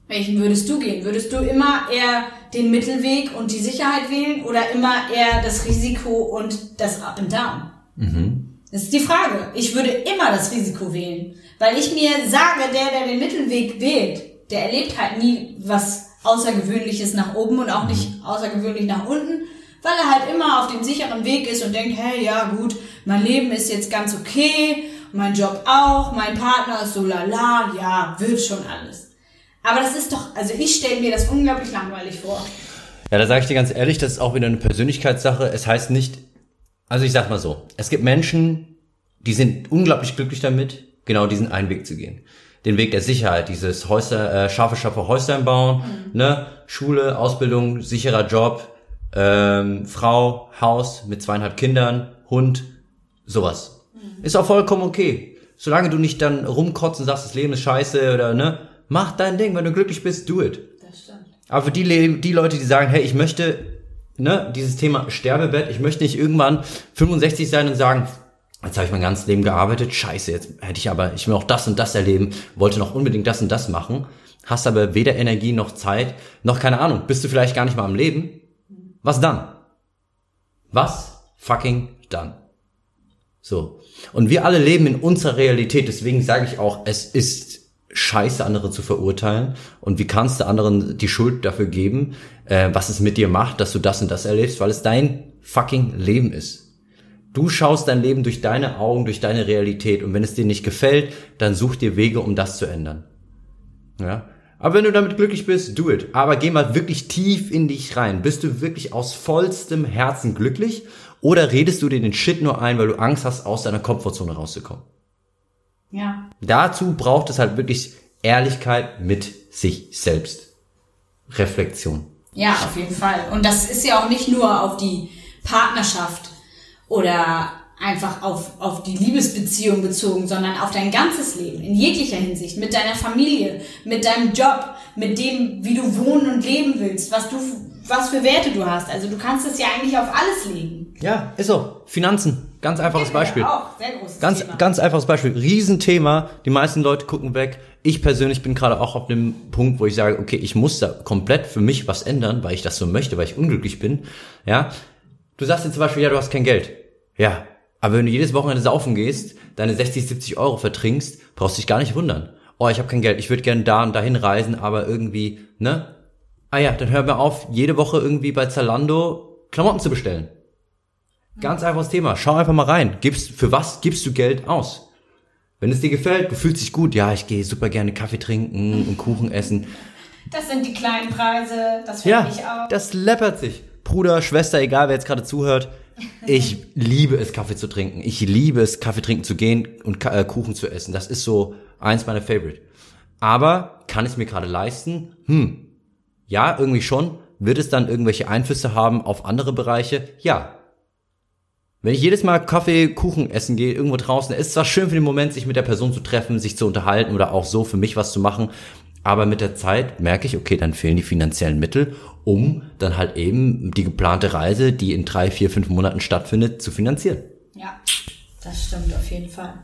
welchen würdest du gehen? Würdest du immer eher den Mittelweg und die Sicherheit wählen oder immer eher das Risiko und das Up and Down? Mhm. Das ist die Frage. Ich würde immer das Risiko wählen, weil ich mir sage, der, der den Mittelweg wählt, der erlebt halt nie was Außergewöhnliches nach oben und auch nicht außergewöhnlich nach unten, weil er halt immer auf dem sicheren Weg ist und denkt, hey, ja gut, mein Leben ist jetzt ganz okay, mein Job auch, mein Partner ist so lala, ja, wird schon alles. Aber das ist doch, also ich stelle mir das unglaublich langweilig vor. Ja, da sage ich dir ganz ehrlich, das ist auch wieder eine Persönlichkeitssache. Es heißt nicht, also ich sag mal so, es gibt Menschen, die sind unglaublich glücklich damit, genau diesen einen Weg zu gehen. Den Weg der Sicherheit, dieses Häuser, äh, scharfe, scharfe Häuser bauen, mhm. ne, Schule, Ausbildung, sicherer Job, ähm, Frau, Haus mit zweieinhalb Kindern, Hund, sowas. Mhm. Ist auch vollkommen okay. Solange du nicht dann rumkotzt und sagst, das Leben ist scheiße oder ne, mach dein Ding, wenn du glücklich bist, do it. Das stimmt. Aber für die, die Leute, die sagen, hey, ich möchte ne, dieses Thema Sterbebett, ich möchte nicht irgendwann 65 sein und sagen, jetzt habe ich mein ganzes Leben gearbeitet, scheiße, jetzt hätte ich aber, ich will auch das und das erleben, wollte noch unbedingt das und das machen, hast aber weder Energie noch Zeit, noch keine Ahnung, bist du vielleicht gar nicht mal am Leben? Was dann? Was fucking dann? So. Und wir alle leben in unserer Realität. Deswegen sage ich auch, es ist scheiße, andere zu verurteilen. Und wie kannst du anderen die Schuld dafür geben, äh, was es mit dir macht, dass du das und das erlebst, weil es dein fucking Leben ist. Du schaust dein Leben durch deine Augen, durch deine Realität. Und wenn es dir nicht gefällt, dann such dir Wege, um das zu ändern. Ja. Aber wenn du damit glücklich bist, do it. Aber geh mal wirklich tief in dich rein. Bist du wirklich aus vollstem Herzen glücklich? Oder redest du dir den Shit nur ein, weil du Angst hast, aus deiner Komfortzone rauszukommen? Ja. Dazu braucht es halt wirklich Ehrlichkeit mit sich selbst. Reflexion. Ja, auf jeden Fall. Und das ist ja auch nicht nur auf die Partnerschaft oder einfach auf, auf die Liebesbeziehung bezogen, sondern auf dein ganzes Leben, in jeglicher Hinsicht, mit deiner Familie, mit deinem Job, mit dem, wie du wohnen und leben willst, was du, was für Werte du hast. Also du kannst es ja eigentlich auf alles legen. Ja, ist so. Finanzen. Ganz einfaches Beispiel. Auch, sehr großes Ganz, Thema. ganz einfaches Beispiel. Riesenthema. Die meisten Leute gucken weg. Ich persönlich bin gerade auch auf dem Punkt, wo ich sage, okay, ich muss da komplett für mich was ändern, weil ich das so möchte, weil ich unglücklich bin. Ja. Du sagst jetzt zum Beispiel, ja, du hast kein Geld. Ja. Aber wenn du jedes Wochenende saufen gehst, deine 60, 70 Euro vertrinkst, brauchst du dich gar nicht wundern. Oh, ich habe kein Geld. Ich würde gerne da und dahin reisen, aber irgendwie, ne? Ah ja, dann hör mir auf, jede Woche irgendwie bei Zalando Klamotten zu bestellen. Ganz einfaches Thema. Schau einfach mal rein. Gibst, für was gibst du Geld aus? Wenn es dir gefällt, du fühlst dich gut, ja, ich gehe super gerne Kaffee trinken und Kuchen essen. Das sind die kleinen Preise, das finde Ja, ich auch. das läppert sich. Bruder, Schwester, egal wer jetzt gerade zuhört. Ich liebe es, Kaffee zu trinken. Ich liebe es, Kaffee trinken zu gehen und äh, Kuchen zu essen. Das ist so eins meiner Favorite. Aber kann ich es mir gerade leisten? Hm. Ja, irgendwie schon. Wird es dann irgendwelche Einflüsse haben auf andere Bereiche? Ja. Wenn ich jedes Mal Kaffee, Kuchen essen gehe, irgendwo draußen, ist zwar schön für den Moment, sich mit der Person zu treffen, sich zu unterhalten oder auch so für mich was zu machen, aber mit der Zeit merke ich, okay, dann fehlen die finanziellen Mittel, um dann halt eben die geplante Reise, die in drei, vier, fünf Monaten stattfindet, zu finanzieren. Ja, das stimmt auf jeden Fall.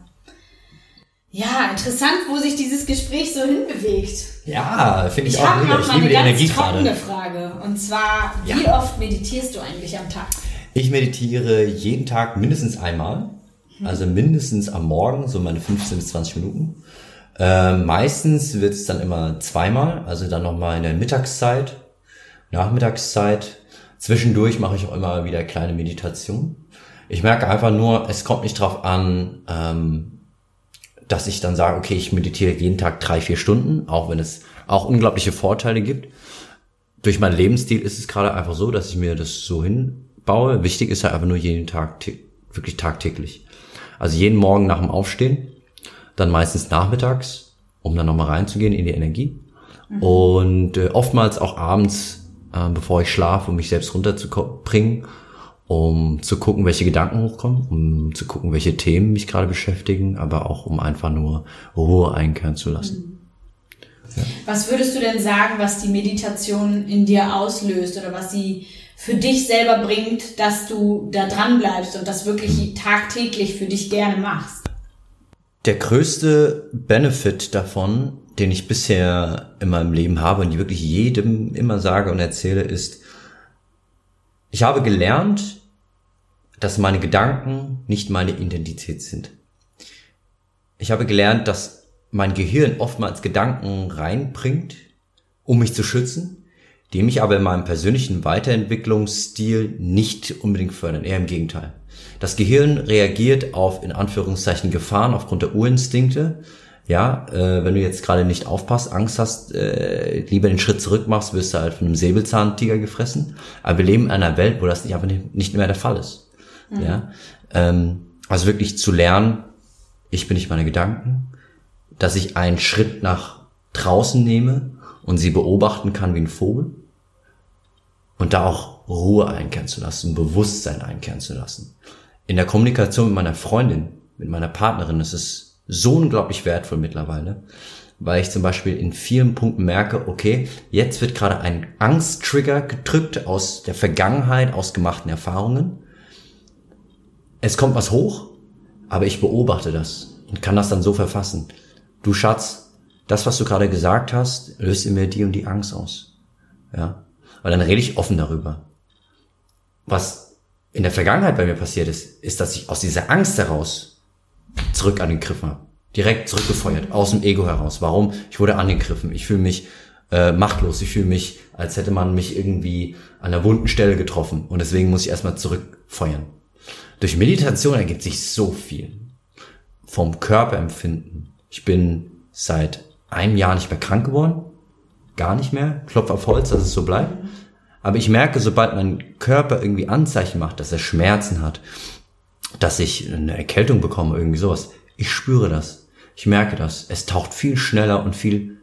Ja, interessant, wo sich dieses Gespräch so hinbewegt. Ja, finde Ich habe noch mal eine ganz trockene Frage. Und zwar, wie oft meditierst du eigentlich am Tag? Ich meditiere jeden Tag mindestens einmal. Also mindestens am Morgen, so meine 15 bis 20 Minuten. Äh, meistens wird es dann immer zweimal, also dann nochmal in der Mittagszeit, Nachmittagszeit. Zwischendurch mache ich auch immer wieder kleine Meditation. Ich merke einfach nur, es kommt nicht drauf an, ähm, dass ich dann sage, okay, ich meditiere jeden Tag drei, vier Stunden, auch wenn es auch unglaubliche Vorteile gibt. Durch meinen Lebensstil ist es gerade einfach so, dass ich mir das so hinbaue. Wichtig ist halt einfach nur jeden Tag, wirklich tagtäglich. Also jeden Morgen nach dem Aufstehen, dann meistens nachmittags, um dann nochmal reinzugehen in die Energie. Und äh, oftmals auch abends, äh, bevor ich schlafe, um mich selbst runterzubringen, um zu gucken, welche Gedanken hochkommen, um zu gucken, welche Themen mich gerade beschäftigen, aber auch um einfach nur Ruhe einkehren zu lassen. Was würdest du denn sagen, was die Meditation in dir auslöst oder was sie für dich selber bringt, dass du da dran bleibst und das wirklich tagtäglich für dich gerne machst? Der größte Benefit davon, den ich bisher in meinem Leben habe und die wirklich jedem immer sage und erzähle, ist, ich habe gelernt, dass meine Gedanken nicht meine Identität sind. Ich habe gelernt, dass mein Gehirn oftmals Gedanken reinbringt, um mich zu schützen, die mich aber in meinem persönlichen Weiterentwicklungsstil nicht unbedingt fördern, eher im Gegenteil. Das Gehirn reagiert auf in Anführungszeichen Gefahren aufgrund der Urinstinkte. Ja, äh, wenn du jetzt gerade nicht aufpasst, Angst hast, äh, lieber den Schritt zurück machst, wirst du halt von einem Säbelzahntiger gefressen. Aber wir leben in einer Welt, wo das nicht einfach nicht, mehr der Fall ist. Ja, ähm, also wirklich zu lernen, ich bin nicht meine Gedanken, dass ich einen Schritt nach draußen nehme und sie beobachten kann wie ein Vogel und da auch Ruhe einkehren zu lassen, Bewusstsein einkehren zu lassen. In der Kommunikation mit meiner Freundin, mit meiner Partnerin ist es so unglaublich wertvoll mittlerweile, weil ich zum Beispiel in vielen Punkten merke, okay, jetzt wird gerade ein Angsttrigger gedrückt aus der Vergangenheit, aus gemachten Erfahrungen. Es kommt was hoch, aber ich beobachte das und kann das dann so verfassen. Du Schatz, das, was du gerade gesagt hast, löst in mir die und die Angst aus. Ja. Weil dann rede ich offen darüber. Was in der Vergangenheit bei mir passiert ist, ist, dass ich aus dieser Angst heraus zurück angegriffen habe. Direkt zurückgefeuert, aus dem Ego heraus. Warum? Ich wurde angegriffen. Ich fühle mich äh, machtlos. Ich fühle mich, als hätte man mich irgendwie an einer wunden Stelle getroffen. Und deswegen muss ich erstmal zurückfeuern. Durch Meditation ergibt sich so viel. Vom Körperempfinden. Ich bin seit einem Jahr nicht mehr krank geworden. Gar nicht mehr. Klopf auf Holz, dass es so bleibt. Aber ich merke, sobald mein Körper irgendwie Anzeichen macht, dass er Schmerzen hat, dass ich eine Erkältung bekomme, irgendwie sowas, ich spüre das. Ich merke das. Es taucht viel schneller und viel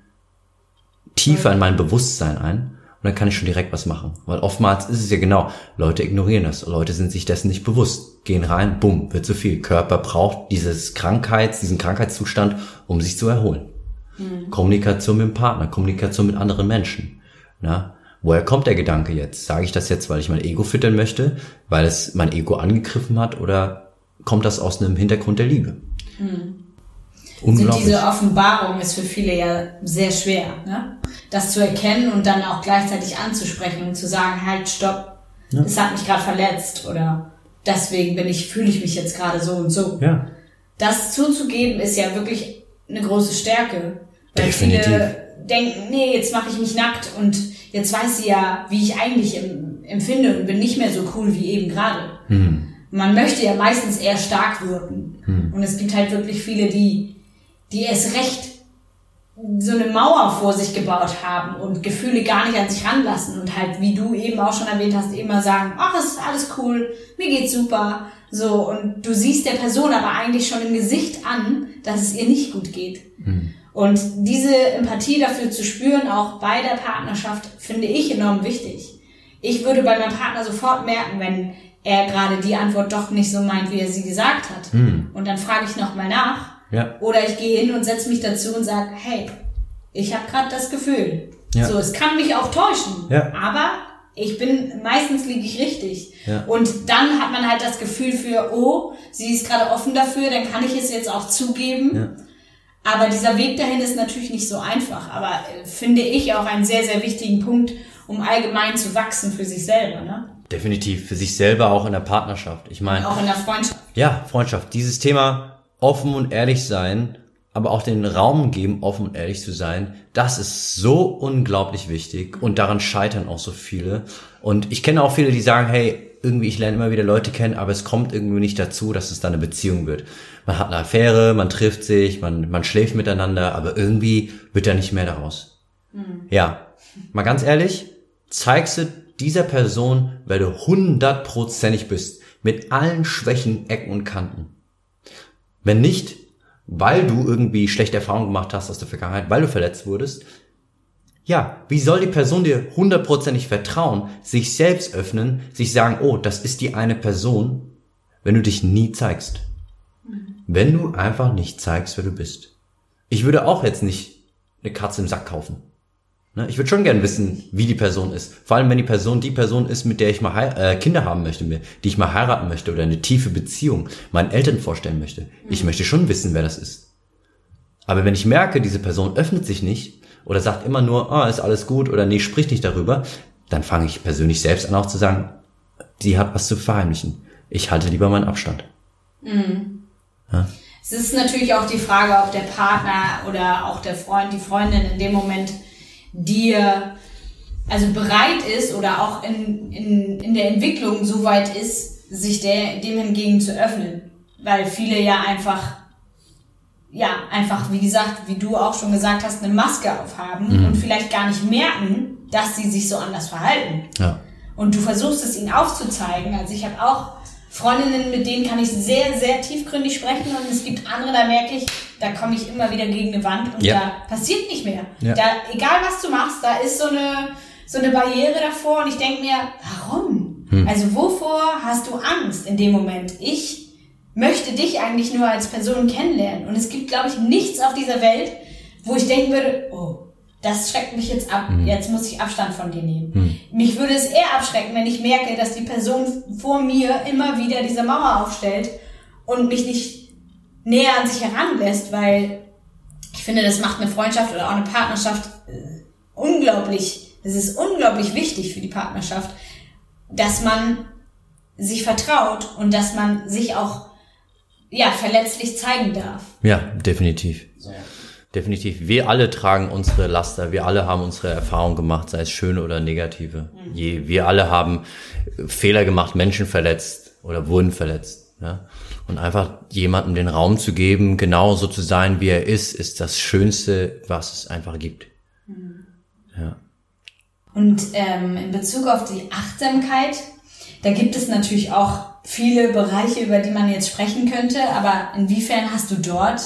tiefer in mein Bewusstsein ein. Und dann kann ich schon direkt was machen. Weil oftmals ist es ja genau, Leute ignorieren das. Leute sind sich dessen nicht bewusst. Gehen rein, bumm, wird zu viel. Körper braucht dieses Krankheits, diesen Krankheitszustand, um sich zu erholen. Mhm. Kommunikation mit dem Partner, Kommunikation mit anderen Menschen. Na? Woher kommt der Gedanke jetzt? Sage ich das jetzt, weil ich mein Ego füttern möchte, weil es mein Ego angegriffen hat oder kommt das aus einem Hintergrund der Liebe? Hm. Unglaublich. Diese Offenbarung ist für viele ja sehr schwer, ne? das zu erkennen und dann auch gleichzeitig anzusprechen und zu sagen, halt, stopp, ja. es hat mich gerade verletzt oder deswegen bin ich, fühle ich mich jetzt gerade so und so. Ja. Das zuzugeben ist ja wirklich eine große Stärke, weil Definitiv. viele denken, nee, jetzt mache ich mich nackt und jetzt weiß sie ja, wie ich eigentlich empfinde und bin nicht mehr so cool wie eben gerade. Hm. Man möchte ja meistens eher stark wirken. Hm. Und es gibt halt wirklich viele, die, die erst recht so eine Mauer vor sich gebaut haben und Gefühle gar nicht an sich ranlassen und halt, wie du eben auch schon erwähnt hast, immer sagen, ach, es ist alles cool, mir geht's super. So, und du siehst der Person aber eigentlich schon im Gesicht an, dass es ihr nicht gut geht. Hm. Und diese Empathie dafür zu spüren, auch bei der Partnerschaft, finde ich enorm wichtig. Ich würde bei meinem Partner sofort merken, wenn er gerade die Antwort doch nicht so meint, wie er sie gesagt hat. Hm. Und dann frage ich nochmal nach. Ja. Oder ich gehe hin und setze mich dazu und sage, hey, ich habe gerade das Gefühl. Ja. So, es kann mich auch täuschen. Ja. Aber ich bin, meistens liege ich richtig. Ja. Und dann hat man halt das Gefühl für, oh, sie ist gerade offen dafür, dann kann ich es jetzt auch zugeben. Ja. Aber dieser Weg dahin ist natürlich nicht so einfach, aber äh, finde ich auch einen sehr, sehr wichtigen Punkt, um allgemein zu wachsen für sich selber, ne? Definitiv, für sich selber auch in der Partnerschaft. Ich meine. Auch in der Freundschaft. Ja, Freundschaft. Dieses Thema offen und ehrlich sein, aber auch den Raum geben, offen und ehrlich zu sein, das ist so unglaublich wichtig und daran scheitern auch so viele. Und ich kenne auch viele, die sagen, hey, irgendwie, ich lerne immer wieder Leute kennen, aber es kommt irgendwie nicht dazu, dass es dann eine Beziehung wird. Man hat eine Affäre, man trifft sich, man, man schläft miteinander, aber irgendwie wird da nicht mehr daraus. Mhm. Ja, mal ganz ehrlich, zeigst du dieser Person, wer du hundertprozentig bist, mit allen Schwächen, Ecken und Kanten. Wenn nicht, weil du irgendwie schlechte Erfahrungen gemacht hast aus der Vergangenheit, weil du verletzt wurdest, ja, wie soll die Person dir hundertprozentig vertrauen, sich selbst öffnen, sich sagen, oh, das ist die eine Person, wenn du dich nie zeigst? Wenn du einfach nicht zeigst, wer du bist. Ich würde auch jetzt nicht eine Katze im Sack kaufen. Ne, ich würde schon gern wissen, wie die Person ist. Vor allem, wenn die Person die Person ist, mit der ich mal äh, Kinder haben möchte, die ich mal heiraten möchte oder eine tiefe Beziehung meinen Eltern vorstellen möchte. Ich möchte schon wissen, wer das ist. Aber wenn ich merke, diese Person öffnet sich nicht, oder sagt immer nur, ah, ist alles gut oder nee, spricht nicht darüber, dann fange ich persönlich selbst an auch zu sagen, sie hat was zu verheimlichen. Ich halte lieber meinen Abstand. Mhm. Ja? Es ist natürlich auch die Frage, ob der Partner oder auch der Freund, die Freundin in dem Moment dir also bereit ist oder auch in, in, in der Entwicklung so weit ist, sich der, dem hingegen zu öffnen. Weil viele ja einfach ja, einfach, wie gesagt, wie du auch schon gesagt hast, eine Maske aufhaben mhm. und vielleicht gar nicht merken, dass sie sich so anders verhalten. Ja. Und du versuchst es ihnen aufzuzeigen. Also ich habe auch Freundinnen, mit denen kann ich sehr, sehr tiefgründig sprechen und es gibt andere, da merke ich, da komme ich immer wieder gegen eine Wand und ja. da passiert nicht mehr. Ja. Da, egal was du machst, da ist so eine, so eine Barriere davor und ich denke mir, warum? Hm. Also wovor hast du Angst in dem Moment? Ich möchte dich eigentlich nur als Person kennenlernen. Und es gibt, glaube ich, nichts auf dieser Welt, wo ich denken würde, oh, das schreckt mich jetzt ab, mhm. jetzt muss ich Abstand von dir nehmen. Mhm. Mich würde es eher abschrecken, wenn ich merke, dass die Person vor mir immer wieder diese Mauer aufstellt und mich nicht näher an sich heranlässt, weil ich finde, das macht eine Freundschaft oder auch eine Partnerschaft äh, unglaublich, es ist unglaublich wichtig für die Partnerschaft, dass man sich vertraut und dass man sich auch ja verletzlich zeigen darf. Ja, definitiv. So. Definitiv. Wir alle tragen unsere Laster. Wir alle haben unsere Erfahrungen gemacht, sei es schöne oder negative. Mhm. Je, wir alle haben Fehler gemacht, Menschen verletzt oder wurden verletzt. Ja? Und einfach jemandem den Raum zu geben, genau so zu sein, wie er ist, ist das Schönste, was es einfach gibt. Mhm. Ja. Und ähm, in Bezug auf die Achtsamkeit, da gibt es natürlich auch viele Bereiche, über die man jetzt sprechen könnte, aber inwiefern hast du dort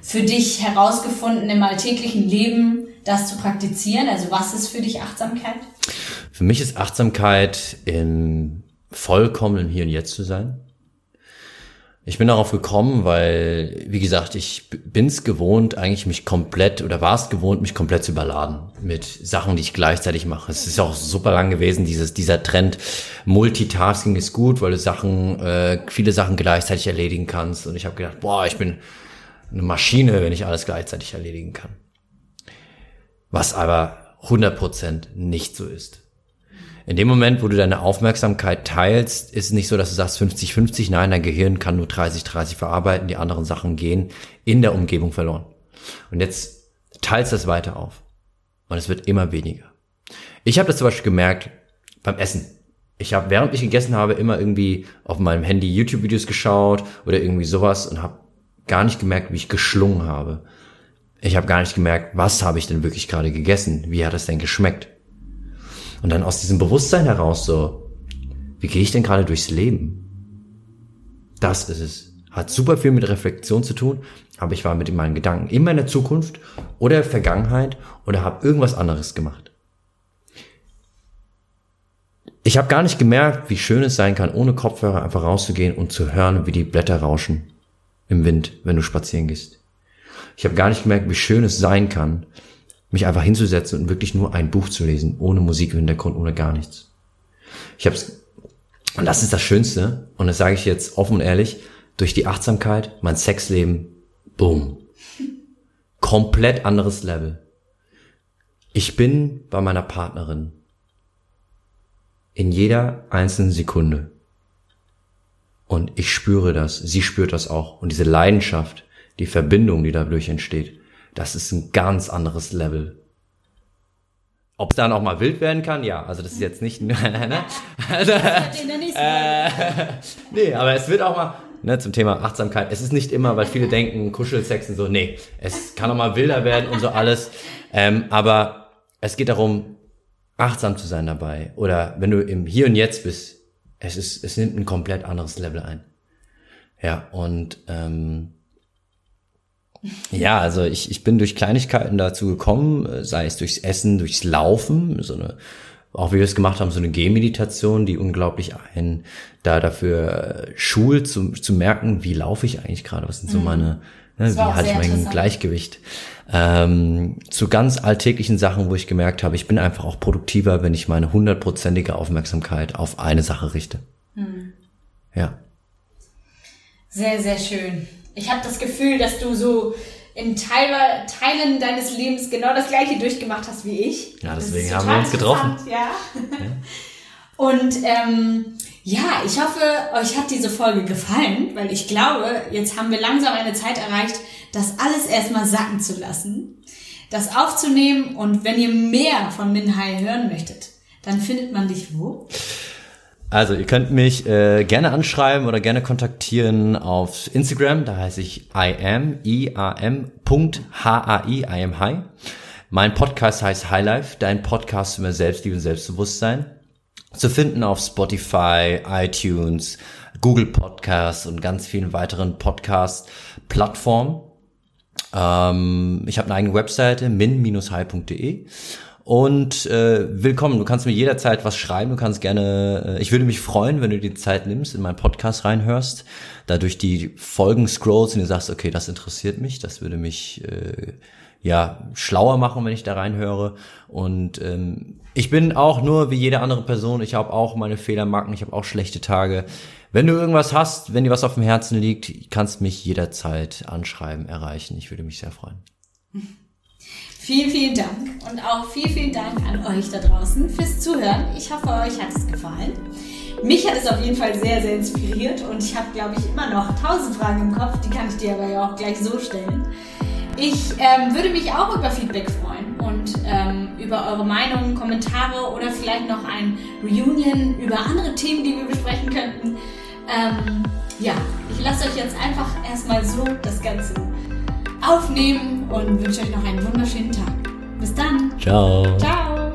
für dich herausgefunden, im alltäglichen Leben das zu praktizieren? Also was ist für dich Achtsamkeit? Für mich ist Achtsamkeit in vollkommenem Hier und Jetzt zu sein. Ich bin darauf gekommen, weil, wie gesagt, ich bin's gewohnt, eigentlich mich komplett oder war es gewohnt, mich komplett zu überladen mit Sachen, die ich gleichzeitig mache. Es ist auch super lang gewesen, dieses, dieser Trend. Multitasking ist gut, weil du Sachen, äh, viele Sachen gleichzeitig erledigen kannst. Und ich habe gedacht, boah, ich bin eine Maschine, wenn ich alles gleichzeitig erledigen kann. Was aber 100% nicht so ist. In dem Moment, wo du deine Aufmerksamkeit teilst, ist es nicht so, dass du sagst 50-50, nein, dein Gehirn kann nur 30-30 verarbeiten, die anderen Sachen gehen in der Umgebung verloren. Und jetzt teilst das weiter auf. Und es wird immer weniger. Ich habe das zum Beispiel gemerkt beim Essen. Ich habe, während ich gegessen habe, immer irgendwie auf meinem Handy YouTube-Videos geschaut oder irgendwie sowas und habe gar nicht gemerkt, wie ich geschlungen habe. Ich habe gar nicht gemerkt, was habe ich denn wirklich gerade gegessen? Wie hat es denn geschmeckt? Und dann aus diesem Bewusstsein heraus so, wie gehe ich denn gerade durchs Leben? Das ist es. Hat super viel mit Reflexion zu tun, aber ich war mit meinen Gedanken in meiner Zukunft oder Vergangenheit oder habe irgendwas anderes gemacht. Ich habe gar nicht gemerkt, wie schön es sein kann, ohne Kopfhörer einfach rauszugehen und zu hören, wie die Blätter rauschen im Wind, wenn du spazieren gehst. Ich habe gar nicht gemerkt, wie schön es sein kann, mich einfach hinzusetzen und wirklich nur ein Buch zu lesen, ohne Musik im Hintergrund, ohne gar nichts. Ich habe und das ist das Schönste, und das sage ich jetzt offen und ehrlich, durch die Achtsamkeit, mein Sexleben, boom. Komplett anderes Level. Ich bin bei meiner Partnerin in jeder einzelnen Sekunde. Und ich spüre das, sie spürt das auch. Und diese Leidenschaft, die Verbindung, die dadurch entsteht, das ist ein ganz anderes Level. Ob es dann auch mal wild werden kann, ja. Also das ist jetzt nicht. ne? also, äh, nee, aber es wird auch mal ne, zum Thema Achtsamkeit. Es ist nicht immer, weil viele denken Kuschelsex und so. Nee, es kann auch mal wilder werden und so alles. Ähm, aber es geht darum, achtsam zu sein dabei. Oder wenn du im Hier und Jetzt bist, es ist, es nimmt ein komplett anderes Level ein. Ja, und ähm, ja, also ich, ich bin durch Kleinigkeiten dazu gekommen, sei es durchs Essen, durchs Laufen, so eine, auch wie wir es gemacht haben, so eine Gehmeditation, die unglaublich einen da dafür schult, zu, zu merken, wie laufe ich eigentlich gerade, was sind so mhm. meine, ne, wie halte ich mein Gleichgewicht. Ähm, zu ganz alltäglichen Sachen, wo ich gemerkt habe, ich bin einfach auch produktiver, wenn ich meine hundertprozentige Aufmerksamkeit auf eine Sache richte. Mhm. Ja. Sehr, sehr schön. Ich habe das Gefühl, dass du so in Teil, Teilen deines Lebens genau das gleiche durchgemacht hast wie ich. Ja, deswegen haben wir uns getroffen. Ja. ja. Und ähm, ja, ich hoffe, euch hat diese Folge gefallen, weil ich glaube, jetzt haben wir langsam eine Zeit erreicht, das alles erstmal sacken zu lassen, das aufzunehmen und wenn ihr mehr von Minhai hören möchtet, dann findet man dich wo? Also ihr könnt mich äh, gerne anschreiben oder gerne kontaktieren auf Instagram, da heiße ich I am, I A M, Punkt H A I, am High. Mein Podcast heißt High Life, dein Podcast über Selbstliebe und Selbstbewusstsein. Zu finden auf Spotify, iTunes, Google Podcasts und ganz vielen weiteren Podcast-Plattformen. Ähm, ich habe eine eigene Webseite, min-high.de und äh, willkommen. Du kannst mir jederzeit was schreiben. Du kannst gerne. Äh, ich würde mich freuen, wenn du die Zeit nimmst, in meinen Podcast reinhörst, da durch die Folgen scrollst und du sagst, okay, das interessiert mich. Das würde mich äh, ja schlauer machen, wenn ich da reinhöre. Und ähm, ich bin auch nur wie jede andere Person. Ich habe auch meine Fehlermarken. Ich habe auch schlechte Tage. Wenn du irgendwas hast, wenn dir was auf dem Herzen liegt, kannst mich jederzeit anschreiben, erreichen. Ich würde mich sehr freuen. Vielen, vielen Dank und auch vielen, vielen Dank an euch da draußen fürs Zuhören. Ich hoffe, euch hat es gefallen. mich hat es auf jeden Fall sehr, sehr inspiriert und ich habe, glaube ich, immer noch tausend Fragen im Kopf, die kann ich dir aber ja auch gleich so stellen. Ich ähm, würde mich auch über Feedback freuen und ähm, über eure Meinungen, Kommentare oder vielleicht noch ein Reunion über andere Themen, die wir besprechen könnten. Ähm, ja, ich lasse euch jetzt einfach erstmal so das Ganze aufnehmen und wünsche euch noch einen wunderschönen Tag. Bis dann. Ciao. Ciao.